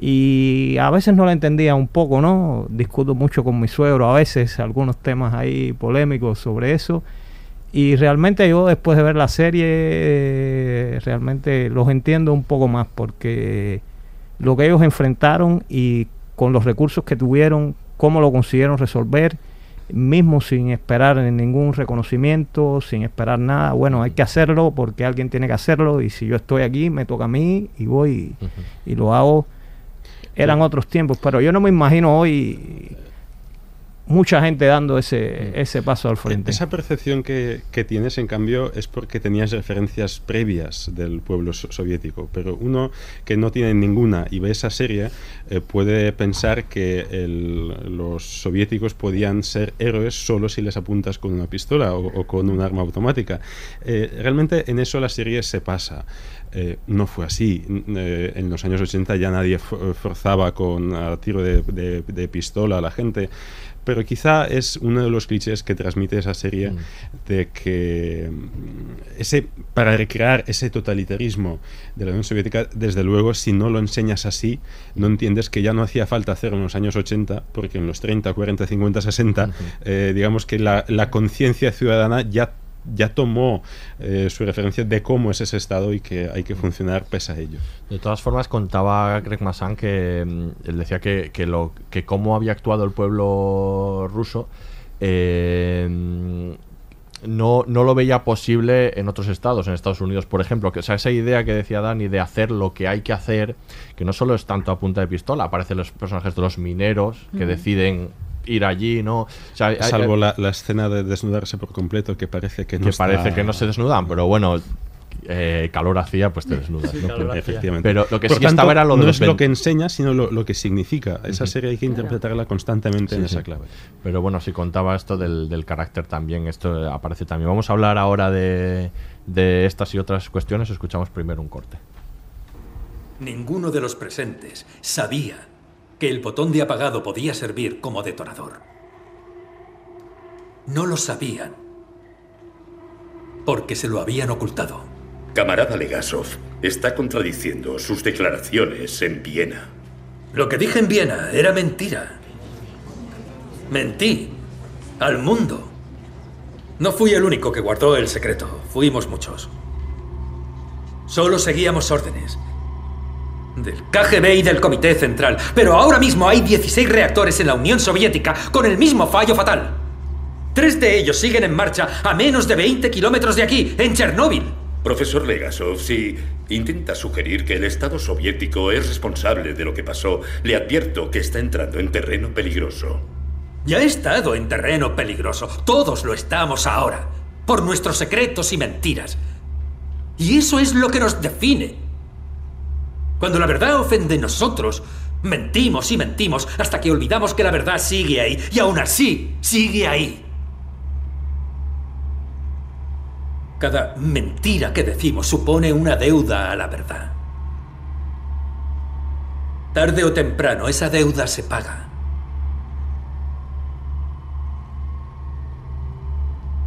y a veces no la entendía un poco, ¿no? Discuto mucho con mi suegro a veces algunos temas ahí polémicos sobre eso. Y realmente yo después de ver la serie, realmente los entiendo un poco más porque lo que ellos enfrentaron y con los recursos que tuvieron, cómo lo consiguieron resolver, mismo sin esperar ningún reconocimiento, sin esperar nada. Bueno, hay que hacerlo porque alguien tiene que hacerlo y si yo estoy aquí, me toca a mí y voy y, lo hago. Eran otros tiempos, pero yo no me imagino hoy mucha gente dando ese, ese paso al frente. Esa percepción que, que, tienes, en cambio, es porque tenías referencias previas del pueblo soviético, pero uno que no tiene ninguna y ve esa serie eh, puede pensar que los soviéticos podían ser héroes solo si les apuntas con una pistola o, con un arma automática. Eh, realmente en eso la serie se pasa. Eh, no fue así. en los años 80 ya nadie forzaba con a tiro de, de pistola a la gente pero quizá es uno de los clichés que transmite esa serie mm. de que mm, ese para recrear ese totalitarismo de la Unión Soviética, desde luego, si no lo enseñas así, no entiendes que ya no hacía falta hacerlo en los años 80, porque en los 30, 40, 50, 60, digamos que la, la conciencia ciudadana ya ya tomó eh, su referencia de cómo es ese estado y que hay que funcionar pese a ello. De todas formas, contaba Greg Massan que mm, él decía que, que, lo, que cómo había actuado el pueblo ruso eh, no, no lo veía posible en otros estados, en Estados Unidos, por ejemplo. Que, o sea, esa idea que decía Dani de hacer lo que hay que hacer, que no solo es tanto a punta de pistola, aparecen los personajes de los mineros que deciden ir allí, ¿no? Salvo la, escena de desnudarse por completo, que parece que no que parece que no se desnudan, pero bueno, eh, calor hacía, pues te desnudas. ¿no? efectivamente. Pero lo que sí estaba era lo no de es lo que enseña, sino lo, que significa. Esa serie hay que interpretarla constantemente en esa clave. Pero bueno, si contaba esto del, carácter también, esto aparece también. Vamos a hablar ahora de, de estas y otras cuestiones. Escuchamos primero un corte. Ninguno de los presentes sabía que el botón de apagado podía servir como detonador. No lo sabían, porque se lo habían ocultado. Camarada Legasov, está contradiciendo sus declaraciones en Viena. Lo que dije en Viena era mentira. Mentí al mundo. No fui el único que guardó el secreto, fuimos muchos. Solo seguíamos órdenes del KGB y del Comité Central. Pero ahora mismo hay 16 reactores en la Unión Soviética con el mismo fallo fatal. Tres de ellos siguen en marcha a menos de 20 kilómetros de aquí, en Chernóbil. Profesor Legasov, si intenta sugerir que el Estado soviético es responsable de lo que pasó, le advierto que está entrando en terreno peligroso. Ya he estado en terreno peligroso. Todos lo estamos ahora. Por nuestros secretos y mentiras. Y eso es lo que nos define. Cuando la verdad ofende, nosotros mentimos y mentimos hasta que olvidamos que la verdad sigue ahí. Y aún así, sigue ahí. Cada mentira que decimos supone una deuda a la verdad. Tarde o temprano esa deuda se paga.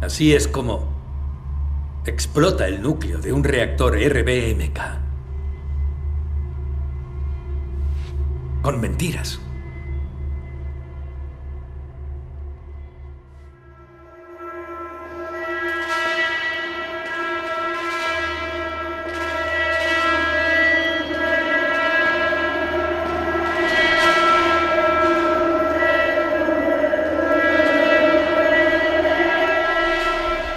Así es como explota el núcleo de un reactor RBMK. Con mentiras.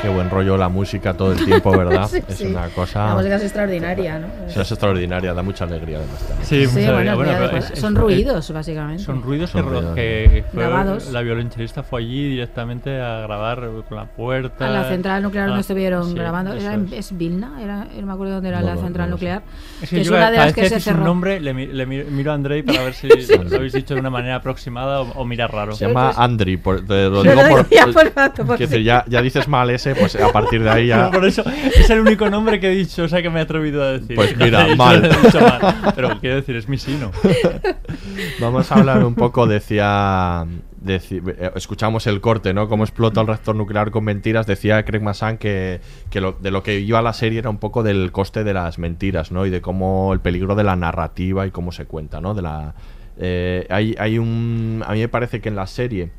Qué buen rollo la música todo el tiempo, ¿verdad? Sí, es sí. una cosa. La música es extraordinaria, ¿no? Sí, es extraordinaria, da mucha alegría además. también. Sí, Sí, mucha bueno, alegría. Bueno, pero pues, es- son es- ruidos, básicamente. Son ruidos Son que, ruidos. que fue- Grabados. la violonchelista fue allí directamente a grabar con la puerta. A la central nuclear Ah, no estuvieron sí, grabando. Era en- es. es Vilna, era, no me acuerdo dónde era No, la central nuclear. Es que que es yo una de las que que se cerró. nombre le, le mi- miro a Andrei para ver si lo habéis dicho de una manera aproximada o, o mira raro. Se llama Andri, por, te lo digo por. ya, ya dices mal ese, pues a partir de ahí ya. Por eso es el único nombre que he dicho, o sea que me he atrevido a decir. Pues mira, mal. he dicho mal. Pero quiero decir, es mi sino. Vamos a hablar un poco, decía. deci- eh, escuchamos el corte, ¿no? Cómo explota el reactor nuclear con mentiras. Decía Craig Massan que, que lo- de lo que iba la serie era un poco del coste de las mentiras, ¿no? Y de cómo el peligro de la narrativa y cómo se cuenta, ¿no? De la, eh, hay, hay un. A mí me parece que en la serie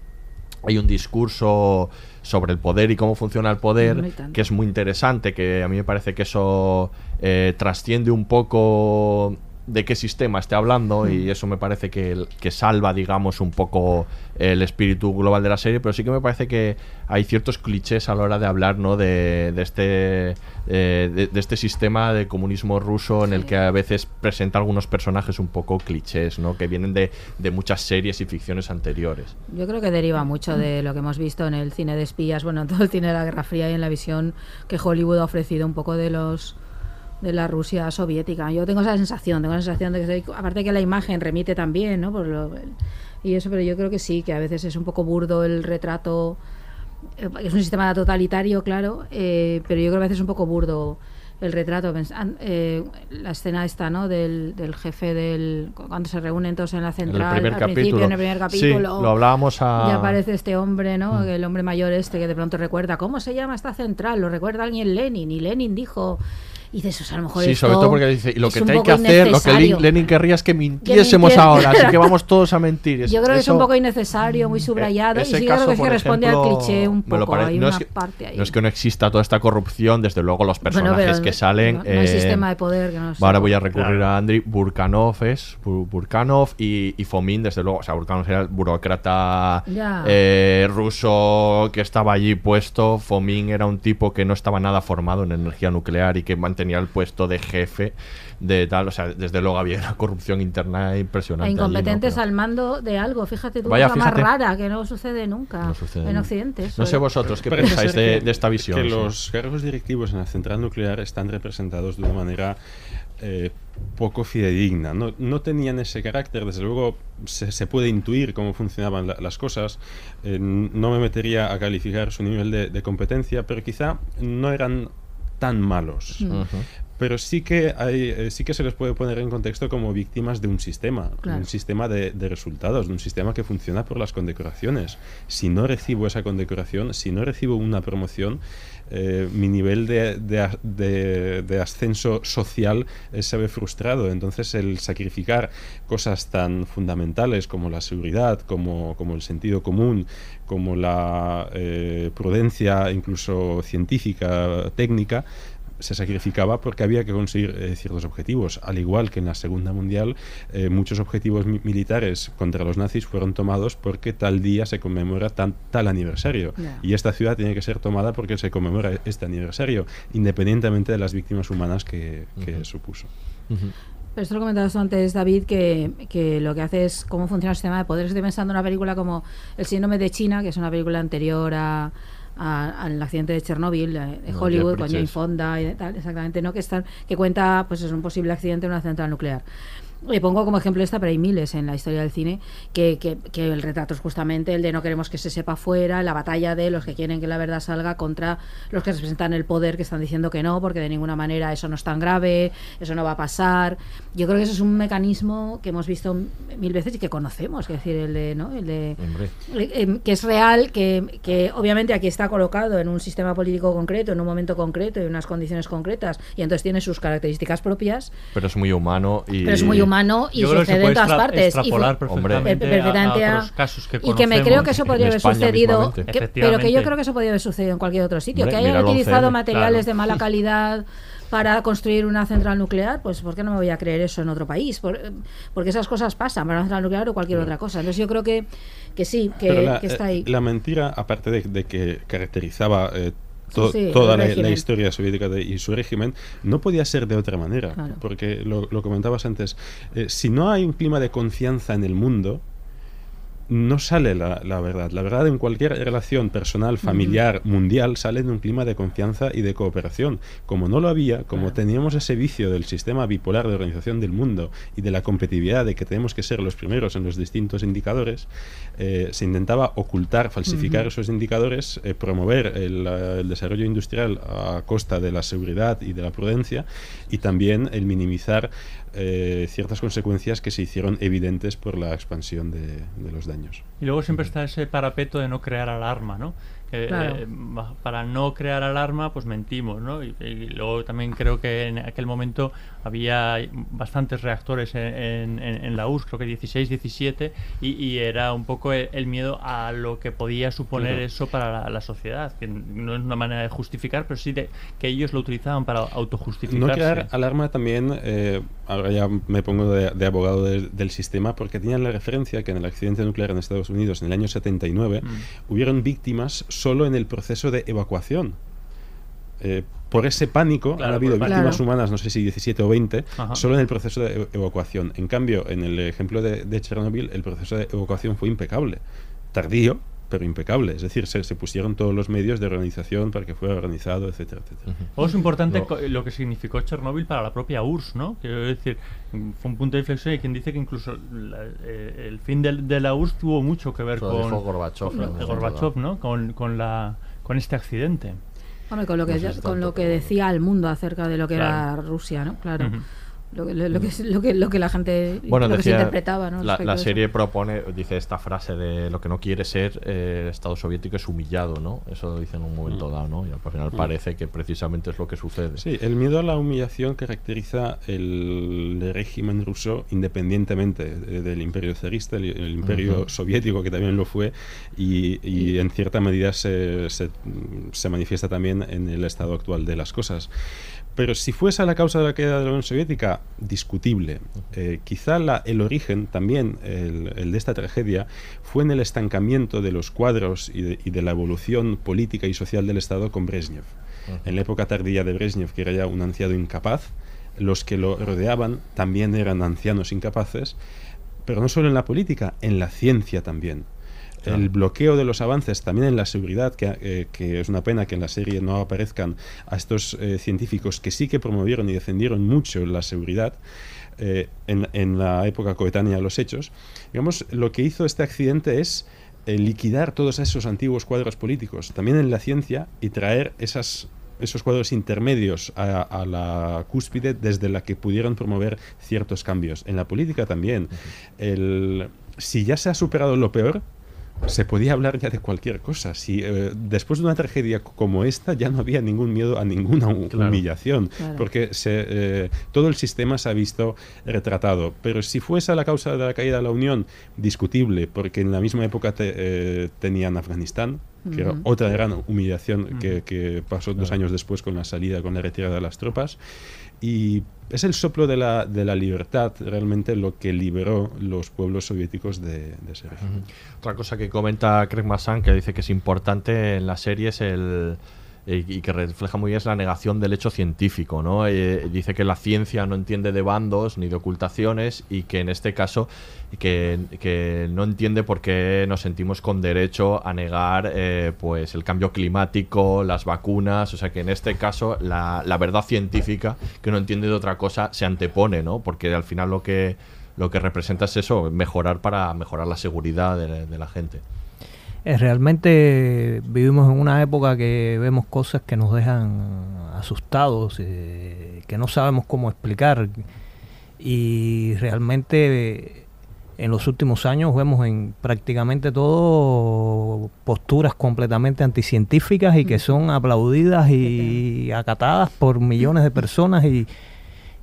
hay un discurso sobre el poder y cómo funciona el poder No que es muy interesante, que a mí me parece que eso eh, trasciende un poco de qué sistema esté hablando Hmm. y eso me parece que, que salva, digamos, un poco el espíritu global de la serie, pero sí que me parece que hay ciertos clichés a la hora de hablar ¿no? de, de este, eh, de, de este sistema de comunismo ruso en el que a veces presenta algunos personajes un poco clichés, ¿no? que vienen de, de muchas series y ficciones anteriores. Yo creo que deriva mucho de lo que hemos visto en el cine de espías, bueno, en todo el cine de la Guerra Fría y en la visión que Hollywood ha ofrecido un poco de los de la Rusia soviética. Yo tengo esa sensación, tengo la sensación de que soy- aparte que la imagen remite también, ¿no? Por lo- y eso, pero yo creo que sí, que a veces es un poco burdo el retrato. eh, Es un sistema totalitario, claro, eh, pero yo creo que a veces es un poco burdo el retrato. Eh, la escena esta, ¿no? Del, del jefe del. cuando se reúnen todos en la En central. el primer al capítulo. principio, en el primer Sí, capítulo. lo hablábamos a... Y aparece este hombre, ¿no? Mm. El hombre mayor este que de pronto recuerda, ¿cómo se llama esta central? Lo recuerda alguien Lenin. Y Lenin dijo... Y dices, "Pues a lo mejor Sí, esto sobre todo porque dice, y lo es que un te hay poco que hacer, lo que innecesario". Lin- Lenin querría es que mintiésemos mintiera- ahora, así que vamos todos a mentir. Es- Yo creo que es un poco innecesario, muy subrayado. y ese sí creo caso, que es que por responde al ejemplo, cliché un me lo poco. pare- Hay no una es que- parte ahí. No es que no exista toda esta corrupción, desde luego los Bueno, personajes pero que salen. no- no hay eh, sistema de poder que no Ahora voy a recurrir Claro. a Andriy Burkanov, es Bur- Burkanov y, y Fomin, desde luego. O sea, Burkanov era el burócrata Ya. eh, ruso que estaba allí puesto. Fomin era un tipo que no estaba nada formado en energía nuclear y que mantenía el puesto de jefe de tal. O sea, desde luego había una corrupción interna impresionante. E allí, ¿no? incompetentes Pero- al mando de algo. Fíjate tú, Vaya, cosa más rara que no sucede nunca No sucede en. Occidente. eso No sé vosotros qué pensáis de, que- de esta visión. Que sí. los cargos directivos en la central nuclear están representados de una manera eh, poco fidedigna. No, no tenían ese carácter, desde luego se, se puede intuir cómo funcionaban la- las cosas. Eh, no me metería a calificar su nivel de, de competencia, pero quizá no eran tan malos. Mm. Ujú. Pero sí que, hay, eh, sí que se les puede poner en contexto como víctimas de un sistema, Claro. un sistema de, de resultados, de un sistema que funciona por las condecoraciones. Si no recibo esa condecoración, si no recibo una promoción, eh, mi nivel de, de de- de ascenso social eh, se ve frustrado. Entonces el sacrificar cosas tan fundamentales como la seguridad, como, como el sentido común, como la eh, prudencia incluso científica, técnica, se sacrificaba porque había que conseguir eh, ciertos objetivos. Al igual que en la Segunda Mundial, eh, muchos objetivos mi- militares contra los nazis fueron tomados porque tal día se conmemora tan- tal aniversario. Y esta ciudad tiene que ser tomada porque se conmemora este aniversario, independientemente de las víctimas humanas que, que supuso. Pero esto lo comentabas antes, David, que, que lo que hace es cómo funciona el sistema de poder. Estoy pensando en una película como El síndrome de China, que es una película anterior a, a- al accidente de Chernóbil eh, de No, Hollywood con Jane. Fonda y tal, exactamente, ¿no? Que están, que cuenta pues es un posible accidente en una central nuclear. Le pongo como ejemplo esta, pero hay miles en la historia del cine, que, que, que el retrato es justamente el de no queremos que se sepa fuera, la batalla de los que quieren que la verdad salga contra los que representan el poder, que están diciendo que no, porque de ninguna manera eso no es tan grave, eso no va a pasar. Yo creo que eso es un mecanismo que hemos visto mil veces y que conocemos, es decir, el de, ¿no? el de eh, que es real, que, que obviamente aquí está colocado en un sistema político concreto, en un momento concreto y unas condiciones concretas, y entonces tiene sus características propias, Pero es muy humano y... pero es muy humano y Yo sucede en todas partes. Y fue- perfectamente per- perfectamente a- a otros casos que y que me creo que eso podría haber España sucedido, que- pero que yo creo que eso podría haber sucedido en cualquier otro sitio, Hombre, que hayan utilizado 11M, materiales claro. de mala calidad para construir una central nuclear, pues ¿por qué no me voy a creer eso en otro país? Por- porque esas cosas pasan para una central nuclear o cualquier otra cosa. Entonces yo creo que, que sí, que, la, que está eh, ahí. la mentira, aparte de, de que caracterizaba eh, to- Sí, sí, toda la, historia soviética de- y su régimen, no podía ser de otra manera. Claro. Porque lo, lo comentabas antes, eh, si no hay un clima de confianza en el mundo, no sale la, la verdad. La verdad en cualquier relación personal, familiar, mundial, sale de un clima de confianza y de cooperación. Como no lo había, como teníamos ese vicio del sistema bipolar de organización del mundo y de la competitividad de que tenemos que ser los primeros en los distintos indicadores, eh, se intentaba ocultar, falsificar Ujú. esos indicadores, eh, promover el, el desarrollo industrial a costa de la seguridad y de la prudencia y también el minimizar eh, ciertas consecuencias que se hicieron evidentes por la expansión de, de los daños. Y luego siempre está ese parapeto de no crear alarma, ¿no? Claro. eh, para no crear alarma, pues mentimos, ¿no? Y, y luego también creo que en aquel momento había bastantes reactores en, en- en- en la URSS, creo que 16, 17, y, y era un poco el, el miedo a lo que podía suponer Claro. eso para la, la sociedad, que no es una manera de justificar, pero sí de, que ellos lo utilizaban para No autojustificarse. crear alarma también, eh, ahora ya me pongo de, de abogado de- del sistema, porque tenían la referencia que en el accidente nuclear en Estados Unidos en el año 79 Mm. hubieron víctimas solo en el proceso de evacuación. Eh, por ese pánico Claro, han habido víctimas humanas, no sé si 17 o 20, Ajá. solo en el proceso de e- evacuación. En cambio, en el ejemplo de, de Chernobyl, el proceso de evacuación fue impecable. Tardío, pero impecable. Es decir, se, se pusieron todos los medios de organización para que fuera organizado, etcétera, etcétera. Luego es importante No. co- lo que significó Chernóbil para la propia URSS, ¿no? Quiero decir, mm, fue un punto de inflexión y quien dice que incluso la- eh, el fin de, la URSS tuvo mucho que ver con dijo Gorbachev con- momento Gorbachev, ¿no? Con, con la con este accidente. Hombre, con lo que, No sé con lo que decía al mundo acerca de lo que Claro. era Rusia, ¿no? Claro. Lo, que, lo, lo que, lo, que, lo que la gente Bueno, lo que se decía, interpretaba, ¿no? la, la serie propone, dice esta frase de lo que no quiere ser eh, el Estado soviético es humillado, ¿no? Eso lo dice en un momento dado, ¿no? Y al final Mm. parece que precisamente es lo que sucede. Sí, el miedo a la humillación caracteriza el, régimen ruso independientemente de- del imperio zarista, el, el imperio Ujú. soviético que también lo fue, y, y en cierta medida se, se- se manifiesta también en el estado actual de las cosas. Pero si fuese la causa de la queda de la Unión Soviética, discutible. Eh, quizá la- el origen también, el, el de esta tragedia, fue en el estancamiento de los cuadros y de, y de la evolución política y social del Estado con Brezhnev. En la época tardía de Brezhnev, que era ya un anciano incapaz, los que lo rodeaban también eran ancianos incapaces, pero no solo en la política, en la ciencia también. Claro. El bloqueo de los avances también en la seguridad, que, eh, que es una pena que en la serie no aparezcan a estos eh, científicos que sí que promovieron y defendieron mucho la seguridad eh, en, en la época coetánea a los hechos. Digamos, lo que hizo este accidente es eh, liquidar todos esos antiguos cuadros políticos, también en la ciencia, y traer esas, esos cuadros intermedios a, a la cúspide desde la que pudieron promover ciertos cambios. En la política también. El, si ya se ha superado lo peor, se podía hablar ya de cualquier cosa. Si eh, después de una tragedia como esta ya no había ningún miedo a ninguna Claro. humillación, Claro. porque se, eh, todo el sistema se ha visto retratado. Pero si fuese la causa de la caída de la Unión, discutible, porque en la misma época te- eh, tenían Afganistán, que era otra gran humillación que, pasó dos años después con la salida, con la retirada de las tropas. Y es el soplo de la, de la libertad realmente lo que liberó los pueblos soviéticos de, de ese régimen. Otra cosa que comenta Craig Massan, que dice que es importante en la serie, es el, eh, y que refleja muy bien es la negación del hecho científico, ¿no? Eh, dice que la ciencia no entiende de bandos ni de ocultaciones y que en este caso que, que no entiende por qué nos sentimos con derecho a negar eh, pues el cambio climático, las vacunas, o sea que en este caso la, la verdad científica que no entiende de otra cosa se antepone, ¿no? Porque al final lo que lo que representa es eso, mejorar para mejorar la seguridad de, de la gente. Eh, realmente vivimos en una época que vemos cosas que nos dejan asustados, eh, que no sabemos cómo explicar. Y realmente eh, en los últimos años vemos en prácticamente todo posturas completamente anticientíficas y que son aplaudidas y acatadas por millones de personas y,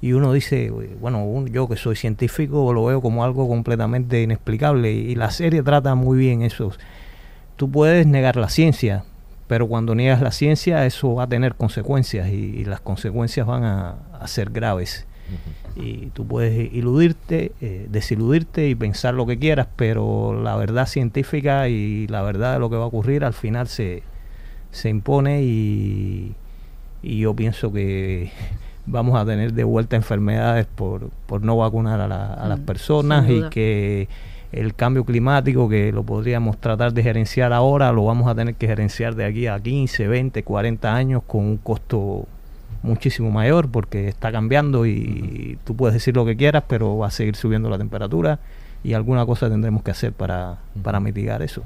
y uno dice, bueno, yo que soy científico lo veo como algo completamente inexplicable y la serie trata muy bien eso tú puedes negar la ciencia, pero cuando niegas la ciencia eso va a tener consecuencias y, las consecuencias van a, ser graves. Y tú puedes iludirte, eh, desiludirte y pensar lo que quieras, pero la verdad científica y la verdad de lo que va a ocurrir al final se, se impone y, yo pienso que vamos a tener de vuelta enfermedades por, por no vacunar a, las mm, personas y que el cambio climático que lo podríamos tratar de gerenciar ahora, lo vamos a tener que gerenciar de aquí a 15, 20, 40 años con un costo muchísimo mayor porque está cambiando y tú puedes decir lo que quieras, pero va a seguir subiendo la temperatura y alguna cosa tendremos que hacer para, para mitigar eso.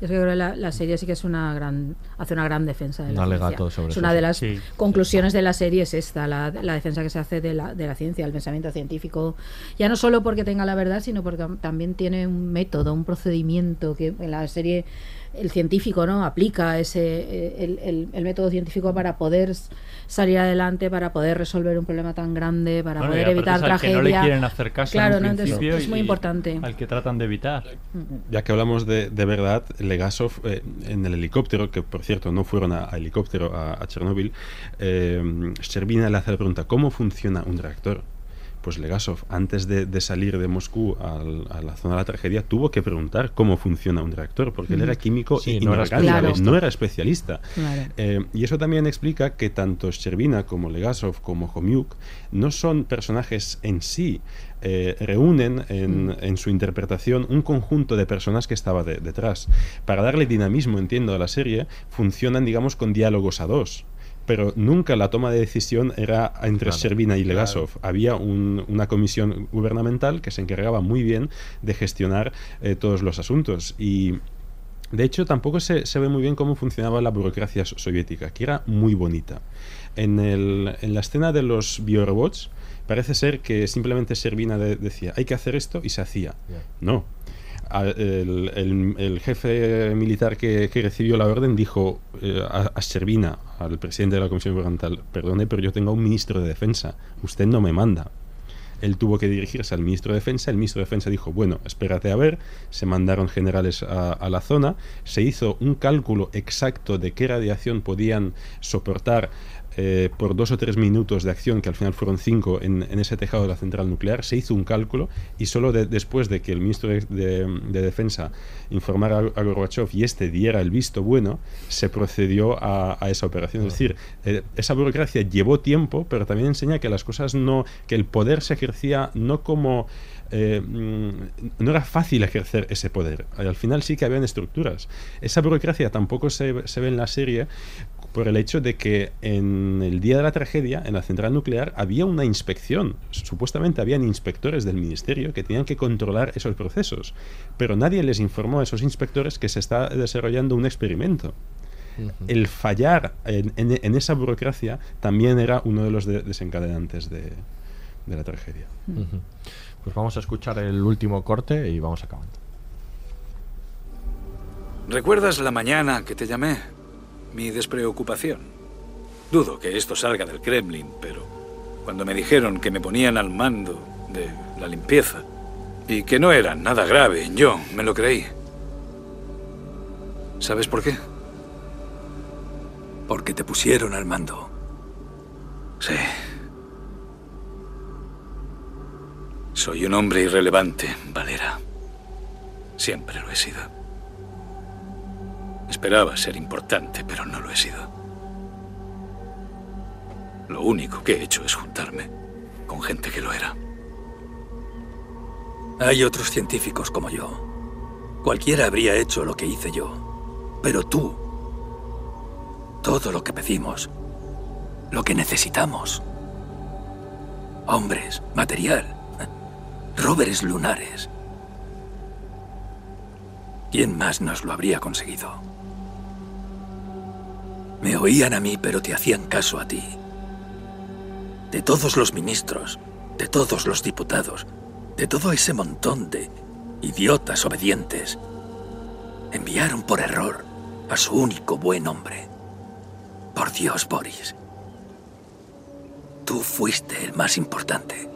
Yo creo que la, serie sí que es una gran hace una gran defensa de la ciencia. Sobre es una de las conclusiones de la serie es esta, la, la, defensa que se hace de la, de la ciencia, el pensamiento científico, ya no solo porque tenga la verdad, sino porque también tiene un método, un procedimiento que en la serie el científico no aplica ese el, el, método científico para poder salir adelante para poder resolver un problema tan grande para poder evitar tragedia que no le quieren hacer caso claro no, es muy importante. al que tratan de evitar. Ya que hablamos de, de verdad Legasov eh, en el helicóptero que por cierto no fueron a, helicóptero a, Chernóbil eh, Sherbina le hace la pregunta ¿cómo funciona un reactor? Pues Legasov, antes de, salir de Moscú a la zona de la tragedia, tuvo que preguntar cómo funciona un reactor, porque él era químico y no, era especialista. Eh, y eso también explica que tanto Sherbina como Legasov como Homiuk no son personajes en sí, eh, reúnen en, su interpretación un conjunto de personas que estaba detrás. Para darle dinamismo, entiendo, a la serie, funcionan, digamos, con diálogos a dos pero nunca la toma de decisión era entre Servina y Legasov. Había una comisión gubernamental que se encargaba muy bien de gestionar eh, todos los asuntos y de hecho, tampoco se, ve muy bien cómo funcionaba la burocracia soviética, que era muy bonita. En, el, en la escena de los biorobots, parece ser que simplemente Servina decía, hay que hacer esto y se hacía. No, el, jefe militar que, recibió la orden dijo eh, a, Servina, al presidente de la Comisión Gubernamental, perdone, pero yo tengo un ministro de defensa, usted no me manda. Él tuvo que dirigirse al ministro de Defensa, el ministro de Defensa dijo, bueno, espérate a ver, se mandaron generales a, a la zona, se hizo un cálculo exacto de qué radiación podían soportar eh, por dos o tres minutos de acción, que al final fueron cinco en, ese tejado de la central nuclear, se hizo un cálculo y solo después de que el ministro de, Defensa informara a, Gorbachev y este diera el visto bueno, se procedió a, esa operación. Es decir, eh, esa burocracia llevó tiempo, pero también enseña que las cosas no, que el poder se ejercía no como eh, mm, no era fácil ejercer ese poder. Al final sí que habían estructuras. Esa burocracia tampoco se, se ve en la serie por el hecho de que en el día de la tragedia, en la central nuclear, había una inspección. Supuestamente habían inspectores del ministerio que tenían que controlar esos procesos, pero nadie les informó a esos inspectores que se está desarrollando un experimento. El fallar en, esa burocracia también era uno de los desencadenantes de, la tragedia. Pues vamos a escuchar el último corte y vamos acabando. ¿Recuerdas la mañana que te llamé? Mi despreocupación. Dudo que esto salga del Kremlin, pero cuando me dijeron que me ponían al mando de la limpieza y que no era nada grave, yo me lo creí. ¿Sabes por qué? Porque te pusieron al mando. Sí. Soy un hombre irrelevante, Valera. Siempre lo he sido. Esperaba ser importante, pero no lo he sido. Lo único que he hecho es juntarme con gente que lo era. Hay otros científicos como yo. Cualquiera habría hecho lo que hice yo. Pero tú, todo lo que pedimos, lo que necesitamos, hombres, material, rovers lunares, ¿quién más nos lo habría conseguido? Me oían a mí, pero te hacían caso a ti. De todos los ministros, de todos los diputados, de todo ese montón de idiotas obedientes, enviaron por error a su único buen hombre. Por Dios, Boris. Tú fuiste el más importante.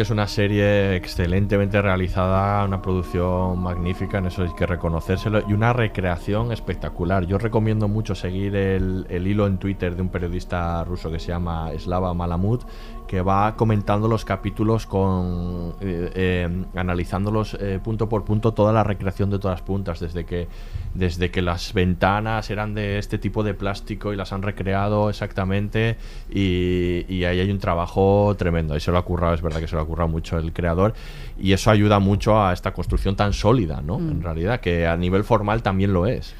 Que es una serie excelentemente realizada, una producción magnífica, en eso hay que reconocérselo, y una recreación espectacular. Yo recomiendo mucho seguir el, el hilo en Twitter de un periodista ruso que se llama Slava Malamud, que va comentando los capítulos con eh, eh, analizándolos eh, punto por punto toda la recreación de todas las puntas desde que desde que las ventanas eran de este tipo de plástico y las han recreado exactamente y, y ahí hay un trabajo tremendo. Ahí se lo ha currado es verdad que se lo ha currado mucho el creador y eso ayuda mucho a esta construcción tan sólida no Mm. en realidad que a nivel formal también lo es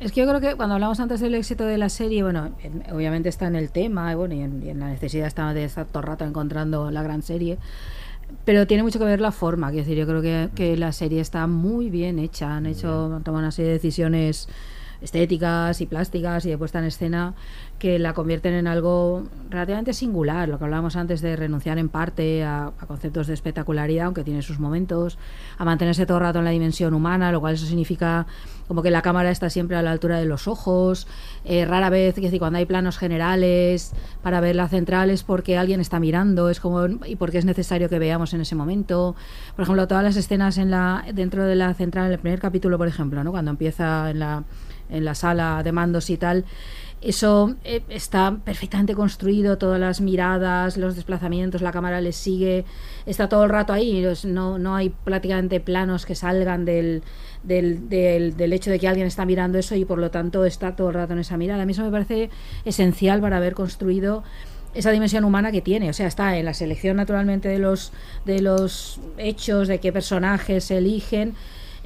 Es que yo creo que cuando hablamos antes del éxito de la serie, bueno, en- obviamente está en el tema y, bueno, y, en, y en la necesidad está de estar todo el rato encontrando la gran serie, pero tiene mucho que ver la forma. Quiero decir, yo creo que, que la serie está muy bien hecha. Han hecho, han tomado una serie de decisiones estéticas y plásticas y de puesta en escena que la convierten en algo relativamente singular, lo que hablábamos antes de renunciar en parte a, conceptos de espectacularidad, aunque tiene sus momentos, a mantenerse todo el rato en la dimensión humana, lo cual eso significa como que la cámara está siempre a la altura de los ojos, eh, rara vez, cuando hay planos generales para ver la central es porque alguien está mirando, es como y porque es necesario que veamos en ese momento. Por ejemplo, todas las escenas en la dentro de la central, en el primer capítulo, por ejemplo, ¿no? cuando empieza en la en la sala de mandos y tal, eso eh, está perfectamente construido, todas las miradas, los desplazamientos, la cámara les sigue, está todo el rato ahí, no, no hay prácticamente planos que salgan del, del, del, del hecho de que alguien está mirando eso y por lo tanto está todo el rato en esa mirada. A mí eso me parece esencial para haber construido esa dimensión humana que tiene, o sea, está en la selección naturalmente de los de los hechos, de qué personajes se eligen,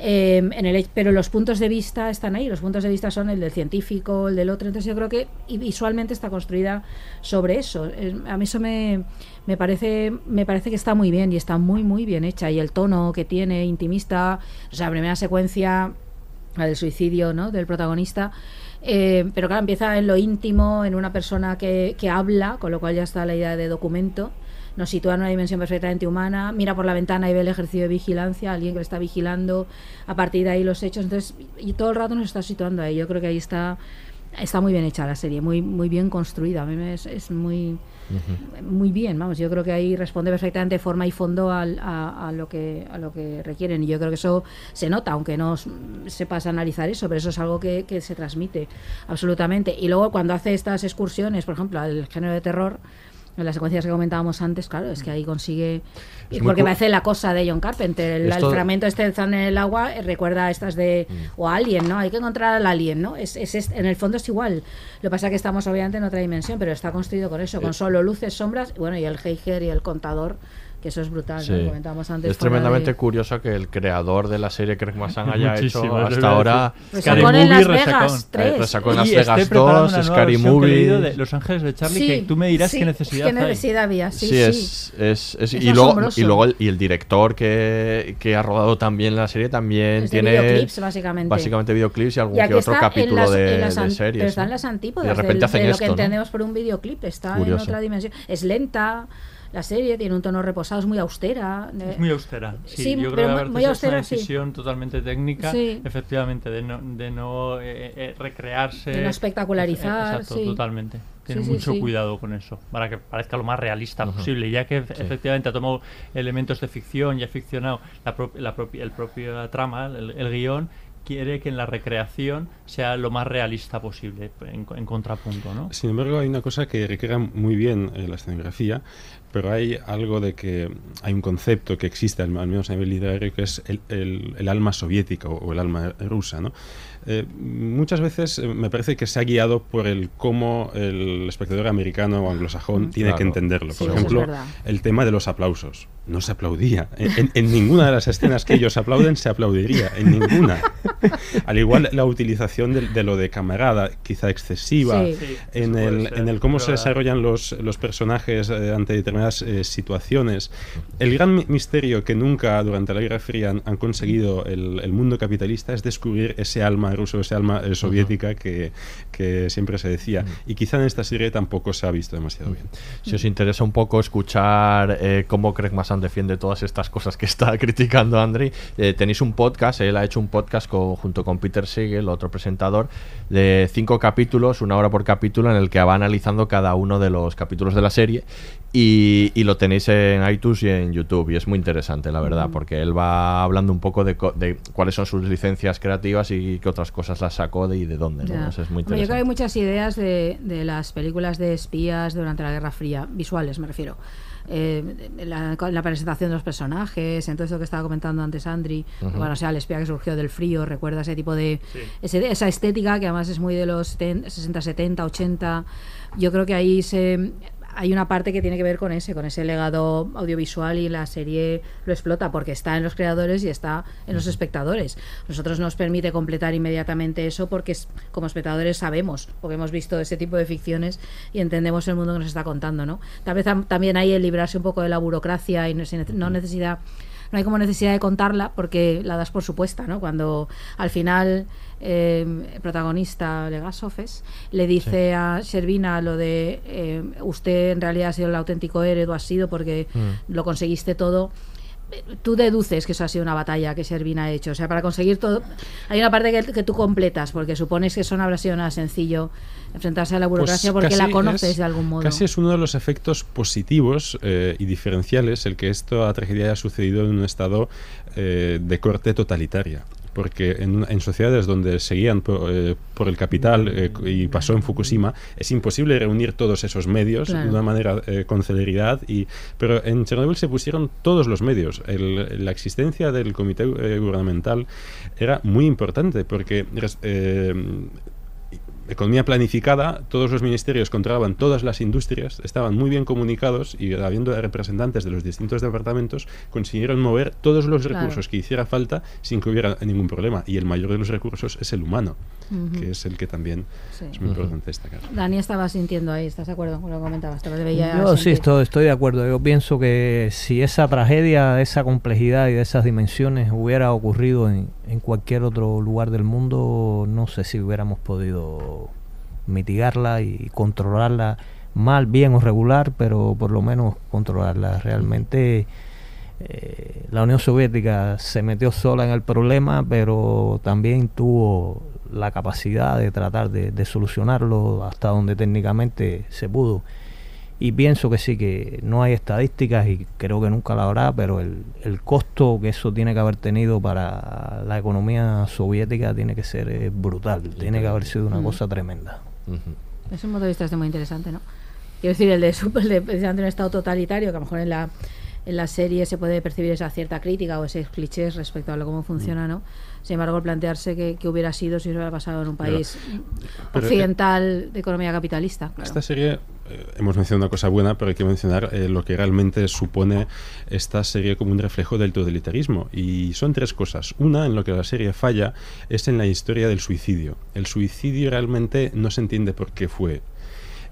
eh, en el, pero los puntos de vista están ahí, los puntos de vista son el del científico, el del otro, entonces yo creo que visualmente está construida sobre eso. A mí eso me, me parece me parece que está muy bien y está muy muy bien hecha y el tono que tiene intimista, o sea, la primera secuencia la del suicidio ¿no? del protagonista. Eh, pero claro, empieza en lo íntimo, en una persona que, que habla, con lo cual ya está la idea de documento. Nos sitúa en una dimensión perfectamente humana, mira por la ventana y ve el ejercicio de vigilancia, alguien que le está vigilando, a partir de ahí los hechos. Entonces, y todo el rato nos está situando ahí. Yo creo que ahí está, está muy bien hecha la serie, muy, muy bien construida. A mí me es, es muy, muy bien, vamos, yo creo que ahí responde perfectamente forma y fondo al- a, a lo que a lo que requieren y yo creo que eso se nota, aunque no sepas analizar eso, pero eso es algo que, que se transmite absolutamente. Y luego cuando hace estas excursiones, por ejemplo, al género de terror, en las secuencias que comentábamos antes, claro, es que ahí consigue... Es porque parece la cosa de John Carpenter, el, el fragmento este Zan en el agua eh, recuerda a estas de... o a Alien, ¿no? Hay que encontrar al Alien, ¿no? Es, es, es- en el fondo es igual. Lo que pasa es que estamos obviamente en otra dimensión, pero está construido con eso, con solo luces, sombras, bueno, y el Heiger y el contador, que eso es brutal, ¿no? Sí. Comentábamos antes. Es tremendamente de- curioso que el creador de la serie Craig Mazan haya Muchísimo, hecho hasta ahora sí. Resacón en Las Vegas, tres. Eh, en Las Vegas preparando 2, una nueva Scary Movie. de Los Ángeles de Charlie, Sí, que tú me dirás sí, qué necesidad qué hay. necesidad había, sí, Sí, sí. es, es, es- Es y luego y luego el, y el director que, que ha rodado también la serie también tiene videoclips, básicamente. básicamente videoclips y algún Y que otro en capítulo las- de, en las de an- series. Pero están las antípodas de repente hacen lo que entendemos por un videoclip. Está en otra dimensión. Es lenta. La serie tiene un tono reposado, es muy austera. eh, Es muy austera. Sí, Sí, yo creo que muy- es una sí. decisión totalmente técnica, Sí. efectivamente, de no, de no eh, eh, recrearse. De no espectacularizar, Eh, Exacto, sí. totalmente. Tiene Sí, sí, mucho sí. cuidado con eso, para que parezca lo más realista posible. Ya que Sí. efectivamente ha tomado elementos de ficción y ha ficcionado la, pro- la propi- el propio trama, el, el guion, quiere que en la recreación sea lo más realista posible, en, en contrapunto, ¿no? Sin embargo, hay una cosa que recrea muy bien eh, la escenografía, pero hay algo de que hay un concepto que existe, al menos a nivel literario, que es el, el, el alma soviética o, o, el alma rusa, ¿no? Eh, muchas veces eh, me parece que se ha guiado por el cómo el espectador americano o anglosajón tiene Claro. que entenderlo. Por Sí, ejemplo, el tema de los aplausos. No se aplaudía. En, en- en ninguna de las escenas que ellos aplauden se aplaudiría. En ninguna. Al igual la utilización de, de lo de camarada, quizá excesiva, Sí. En, el, ser, en el cómo se desarrollan los, los personajes eh, ante determinadas eh, situaciones. El gran mi- misterio que nunca durante la Guerra Fría han, han conseguido el, el mundo capitalista es descubrir ese alma ruso, ese alma eh, soviética que, que siempre se decía. Y quizá en esta serie tampoco se ha visto demasiado bien. Si os interesa un poco escuchar eh, cómo Craig Defiende todas estas cosas que está criticando Andri, eh, tenéis un podcast, él ha hecho un podcast con- junto con Peter Siegel, otro presentador, de cinco capítulos, una hora por capítulo, en el que va analizando cada uno de los capítulos de la serie y, y lo tenéis en iTunes y en YouTube y es muy interesante, la verdad, Mm. porque él va hablando un poco de, co- de cuáles son sus licencias creativas y qué otras cosas las sacó de y de dónde, ¿no? Es muy Hombre, yo creo que hay interesante. muchas ideas de, de las películas de espías durante la Guerra Fría, visuales me refiero. Eh, la, presentación de los personajes, en todo eso que estaba comentando antes Andri, bueno, o sea, el espía que surgió del frío, recuerda ese tipo de. ese- esa estética que además es muy de los 70, 60, 70, 80. Yo creo que ahí se. Hay una parte que tiene que ver con ese, con ese legado audiovisual y la serie lo explota porque está en los creadores y está en los espectadores. Nosotros nos permite completar inmediatamente eso porque como espectadores sabemos, porque hemos visto ese tipo de ficciones y entendemos el mundo que nos está contando, ¿no? Tal vez tam- también hay el librarse un poco de la burocracia y no necesidad no hay como necesidad de contarla porque la das por supuesta, ¿no? Cuando al final eh, el protagonista Legasov es, le dice a Servina lo de eh, usted en realidad ha sido el auténtico héroe, ha sido porque Mm. lo conseguiste todo. Tú deduces que eso ha sido una batalla que Servina ha hecho. O sea, para conseguir todo. Hay una parte que, que tú completas, porque supones que eso no habrá sido nada sencillo enfrentarse a la burocracia Pues porque la conoces es- de algún modo. Casi es uno de los efectos positivos eh, y diferenciales el que esto a tragedia haya sucedido en un estado eh, de corte totalitaria. Porque en, en sociedades donde seguían por, eh, por el capital eh, y pasó en Fukushima, es imposible reunir todos esos medios Claro. de una manera eh, con celeridad. Y, pero en Chernobyl se pusieron todos los medios. El- la existencia del comité gubernamental era muy importante porque eh, economía planificada, todos los ministerios controlaban todas las industrias, estaban muy bien comunicados y habiendo representantes de los distintos departamentos, consiguieron mover todos los Claro. recursos que hiciera falta sin que hubiera ningún problema. Y el mayor de los recursos es el humano, Que es el que también Sí. es muy importante destacar. Dani estaba sintiendo ahí, ¿estás de acuerdo con lo que comentabas? Te lo veía Yo sí estoy, estoy de acuerdo. Yo pienso que si esa tragedia, esa complejidad y de esas dimensiones hubiera ocurrido en, en cualquier otro lugar del mundo, no sé si hubiéramos podido mitigarla y controlarla mal, bien o regular, pero por lo menos controlarla. Realmente eh, la Unión Soviética se metió sola en el problema, pero también tuvo la capacidad de tratar de, de solucionarlo hasta donde técnicamente se pudo. Y pienso que sí, que no hay estadísticas y creo que nunca la habrá, pero el, el costo que eso tiene que haber tenido para la economía soviética tiene que ser eh, brutal, tiene que haber sido una Mm. cosa tremenda. Es un punto de vista este muy interesante, ¿no? Quiero decir, el de, super, el de precisamente un estado totalitario, que a lo mejor en la, en la serie se puede percibir esa cierta crítica o ese clichés respecto a lo, cómo funciona, ¿no? Sin embargo, el plantearse que, que hubiera sido si hubiera pasado en un país pero, eh, occidental de economía capitalista. claro. Esta serie, eh, hemos mencionado una cosa buena, pero hay que mencionar eh, lo que realmente supone esta serie como un reflejo del totalitarismo. Y son tres cosas. Una, en lo que la serie falla, es en la historia del suicidio. El suicidio realmente no se entiende por qué fue.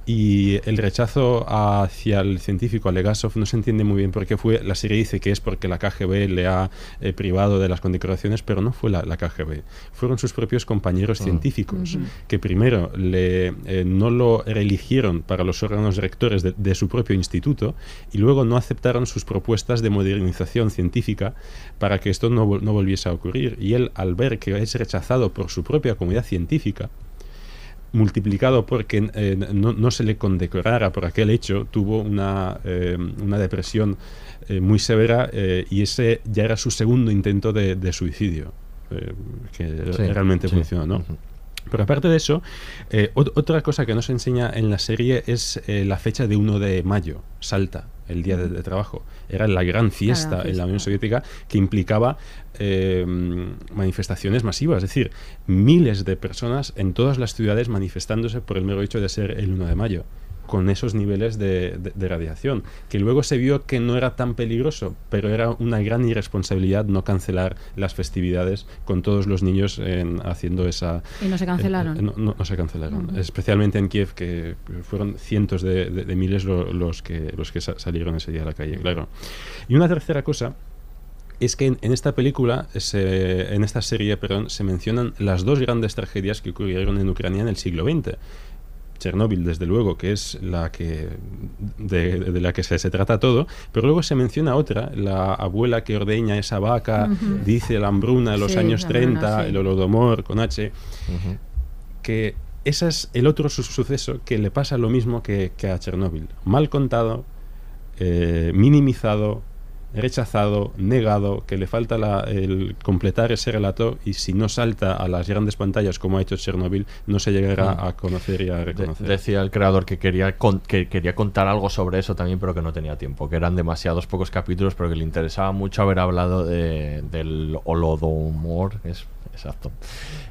Y el rechazo hacia el científico, a Legasov, no se entiende muy bien por qué fue. La serie dice que es porque la KGB le ha eh, privado de las condecoraciones, pero no fue la, la KGB. Fueron sus propios compañeros Mm. científicos que primero le, eh, no lo reeligieron para los órganos rectores de, de su propio instituto y luego no aceptaron sus propuestas de modernización científica para que esto no, no volviese a ocurrir. Y él, al ver que es rechazado por su propia comunidad científica, multiplicado porque eh, no, no se le condecorara por aquel hecho, tuvo una, eh, una depresión eh, muy severa eh, y ese ya era su segundo intento de, de suicidio. eh, que Sí, realmente sí. funcionó, ¿no? Pero aparte de eso, eh, ot- otra cosa que nos enseña en la serie es eh, la fecha de 1 de mayo, Salta, el día de, de trabajo. Era la gran fiesta en la. Unión Soviética que implicaba eh, manifestaciones masivas, es decir, miles de personas en todas las ciudades manifestándose por el mero hecho de ser el 1 de mayo con esos niveles de, de- de radiación, que luego se vio que no era tan peligroso, pero era una gran irresponsabilidad no cancelar las festividades con todos los niños en- haciendo esa... Y no se cancelaron. eh, no, no- no se cancelaron, especialmente en Kiev, que fueron cientos de, miles lo- los que, los que sa- salieron ese día a la calle, claro. Y una tercera cosa es que en, en esta película, se- en esta serie, perdón, se mencionan las dos grandes tragedias que ocurrieron en Ucrania en el siglo XX. Chernóbil, desde luego, que es la que de, de la que se, se trata todo, pero luego se menciona otra, la abuela que ordeña esa vaca, dice la hambruna de los Sí, años la hambruna, 30, sí. el holodomor con H, que ese es el otro su- suceso que le pasa lo mismo que, que a Chernóbil. Mal contado, eh, minimizado, rechazado, negado, que le falta la- el completar ese relato y si no salta a las grandes pantallas como ha hecho Chernóbil, no se llegará Mm. a conocer y a De- reconocer. decía el creador que quería, con- que quería contar algo sobre eso también, pero que no tenía tiempo, que eran demasiados pocos capítulos, pero que le interesaba mucho haber hablado de- del Holodomor. Es, exacto.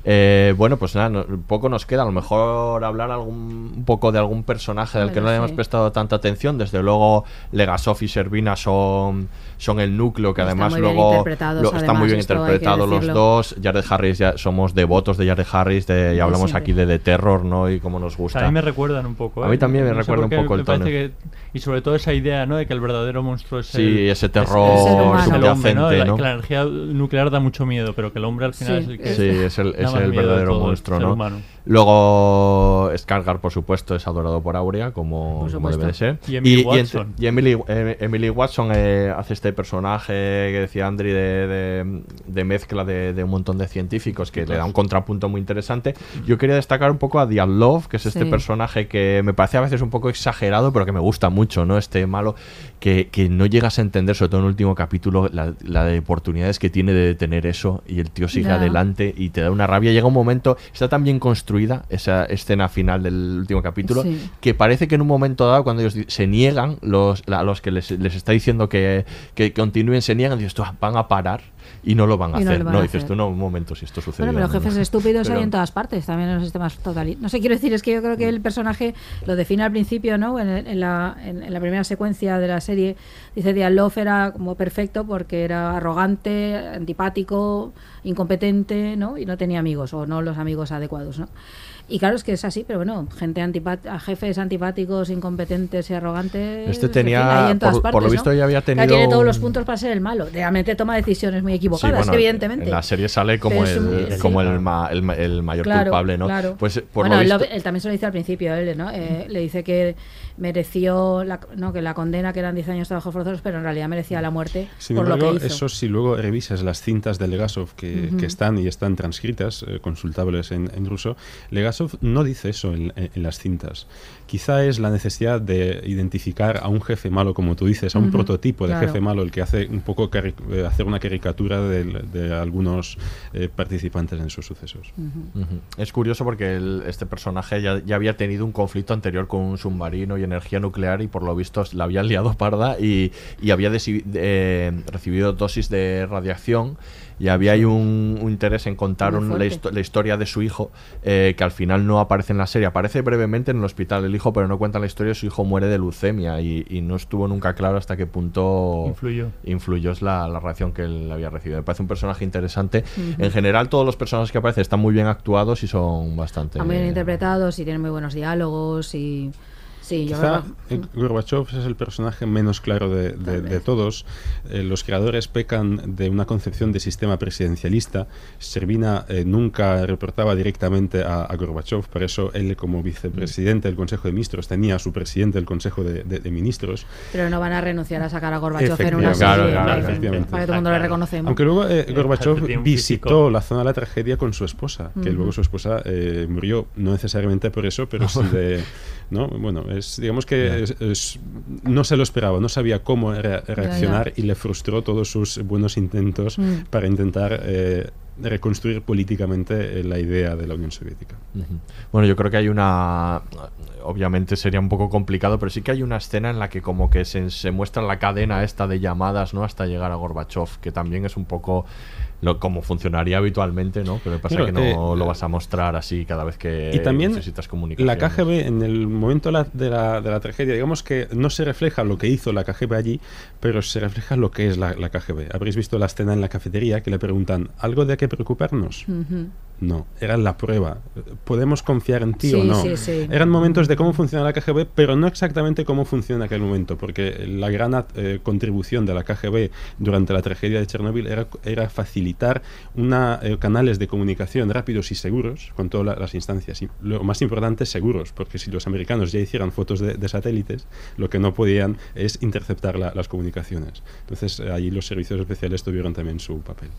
Eh, bueno, pues nada, no- poco nos queda. A lo mejor hablar algún, un poco de algún personaje del que no le hemos sí. prestado tanta atención. Desde luego, Legasov y Servina son, son el núcleo que además luego lo- están muy bien interpretados los dos. Jared Harris, ya somos devotos de Jared Harris, de, ya hablamos siempre. aquí de The Terror, ¿no? Y cómo nos O gusta. sea, a mí me recuerdan un poco. A ¿eh? mí también me No recuerda un poco el tono. que- y sobre todo esa idea, ¿no? De que el verdadero monstruo es Sí, el, ese es- terror es el humano. subyacente, El hombre, ¿no? Que la energía nuclear da mucho miedo, pero que el hombre al final es el que Sí, es el, es verdadero todo, monstruo, ¿no? humano. Luego, Skargar, por supuesto, es adorado por Aurea, como, Por como debe de ser. Y Emily Watson. y Emily, eh, Emily Watson eh, hace este personaje que decía Andri de, de- de mezcla de, de un montón de científicos que le da un contrapunto muy interesante. Yo quería destacar un poco a Diane Love, que es este Sí. personaje que me parece a veces un poco exagerado, pero que me gusta mucho, ¿no? Este malo que, que no llegas a entender, sobre todo en el último capítulo, la, la de oportunidades que tiene de detener eso y el tío sigue adelante y te da una rabia. Llega un momento, está tan bien construida esa escena final del último capítulo Sí. que parece que en un momento dado, cuando ellos se niegan, los, a los que les, les está diciendo que, que continúen, se niegan, dices "Ah, van a parar y no lo van a Y no hacer. No, dices hacer. tú, no, un momento, si esto sucede. Bueno, pero jefes estúpidos hay Pero- en todas partes, también en los sistemas totalitarios. No sé, quiero decir, es que yo creo que el personaje lo define al principio, ¿no? En, en la, en, en la primera secuencia de la serie, dice Diane Love era como perfecto porque era arrogante, antipático, incompetente, ¿no? Y no tenía amigos, o no los amigos adecuados, ¿no? Y claro, es que es así, pero bueno, gente antipat a jefes antipáticos, incompetentes y arrogantes. Este tenía, en todas por- por partes, lo visto ¿no? ya había tenido tiene todos los un- puntos para ser el malo. Realmente toma decisiones muy Sí, equivocadas, bueno, evidentemente. En la serie sale como, es un- el, sí. como el, ma- el el mayor Claro, culpable, ¿no? claro. Pues por bueno, lo él, visto, lo- él también se lo dice al principio, él, ¿no? Eh, le dice que mereció la, no, que la condena, que eran 10 años de trabajo forzosos, pero en realidad merecía la muerte Sin por embargo, lo que hizo. eso si luego revisas las cintas de Legasov que, Ujú. que están y están transcritas, eh, consultables en, en ruso, Legasov no dice eso en, en- en las cintas. Quizá es la necesidad de identificar a un jefe malo, como tú dices, a un Ujú, prototipo de claro. jefe malo, el que hace un poco eh, hacer una caricatura del- de, algunos eh, participantes en esos sucesos. Ujú. Es curioso porque el- este personaje ya, ya había tenido un conflicto anterior con un submarino y energía nuclear y por lo visto la había liado parda y, y había eh, recibido dosis de radiación y había ahí un, un interés en contar un- la, histo- la historia de su hijo eh, que al final no aparece en la serie. Aparece brevemente en el hospital el hijo, pero no cuenta la historia. Su hijo muere de leucemia y, y no estuvo nunca claro hasta qué punto Influyó. influyó es la, la reacción que él había recibido. Me parece un personaje interesante. En general, todos los personajes que aparecen están muy bien actuados y son bastante. Están muy bien interpretados y tienen muy buenos diálogos y... Sí, yo Quizá creo eh, Gorbachev es el personaje menos claro de, de- de todos. Eh, los creadores pecan de una concepción de sistema presidencialista. Servina eh, nunca reportaba directamente a, a Gorbachev, por eso él como vicepresidente del Consejo de Ministros tenía a su presidente del Consejo de, de- de Ministros. pero no van a renunciar a sacar a Gorbachev en una Efectivamente. serie Claro, claro, para, efectivamente. para que todo el mundo le reconocemos. Aunque luego eh, Gorbachev visitó la zona de la tragedia con su esposa, que Ujú. luego su esposa eh, murió, no necesariamente por eso, pero sí de... ¿no? Bueno, es, digamos que es- es- no se lo esperaba, no sabía cómo re- reaccionar y le frustró todos sus buenos intentos Mm. para intentar... eh, reconstruir políticamente eh, la idea de la Unión Soviética. Bueno, yo creo que hay una. Obviamente sería un poco complicado, pero sí que hay una escena en la que, como que se, se muestra la cadena esta de llamadas, ¿no? Hasta llegar a Gorbachev, que también es un poco. Lo, como funcionaría habitualmente, ¿no? Pero pasa Claro, que no eh, lo vas a mostrar así cada vez que y también necesitas comunicación. la KGB en el momento la- de la, de la tragedia, digamos que no se refleja lo que hizo la KGB allí, pero se refleja lo que es la, la KGB. Habréis visto la escena en la cafetería que le preguntan, ¿algo de qué preocuparnos? Ujú. No, era la prueba. ¿Podemos confiar en ti o no? sí, sí. Eran momentos de cómo funciona la KGB, pero no exactamente cómo funciona en aquel momento, porque la gran eh, contribución de la KGB durante la tragedia de Chernóbil era, era facilitar una, eh, canales de comunicación rápidos y seguros con todas la- las instancias. Y lo más importante, seguros, porque si los americanos ya hicieran fotos de, de satélites, lo que no podían es interceptar la- las comunicaciones. Entonces, eh, allí los servicios especiales tuvieron también su papel.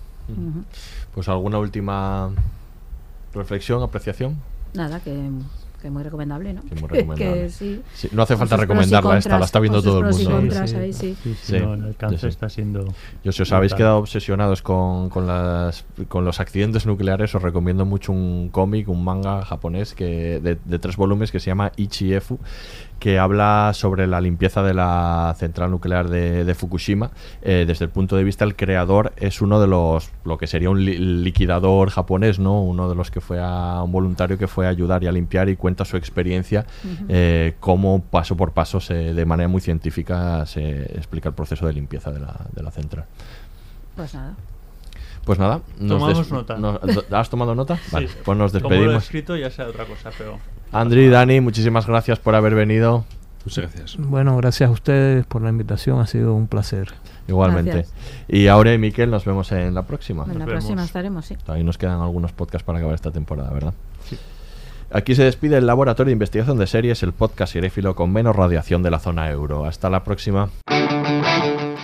Pues alguna última reflexión, apreciación. Nada, que, que muy recomendable, ¿no? Que muy recomendable. Que sí. Sí, no hace Con falta recomendarla esta, la está viendo con sus todo el mundo. sí. Sí, sí, no, el sé. está siendo Yo si os habéis quedado obsesionados con, con, las, con los accidentes nucleares, os recomiendo mucho un cómic, un manga japonés que de, de tres volúmenes que se llama Ichiefu, que habla sobre la limpieza de la central nuclear de, de Fukushima. Eh, desde el punto de vista del creador, es uno de los, lo que sería un li- liquidador japonés, ¿no? Uno de los que fue a un voluntario que fue a ayudar y a limpiar y cuenta su experiencia, eh, cómo paso por paso, se, de manera muy científica, se explica el proceso de limpieza de la, de la central. Pues nada. Pues nada, nos Tomamos nota. nos- ¿Has tomado nota? Sí. Vale, pues nos Como lo he despedimos. escrito ya sea otra cosa, pero... Andri, Dani, muchísimas gracias por haber venido. Muchas gracias. Bueno, gracias a ustedes por la invitación, ha sido un placer. Igualmente. Gracias. Y ahora y Miquel, nos vemos en la próxima. En la próxima estaremos, sí. Todavía nos quedan algunos podcasts para acabar esta temporada, ¿verdad? Aquí se despide el Laboratorio de Investigación de Series, el podcast seréfilo con menos radiación de la zona euro. Hasta la próxima.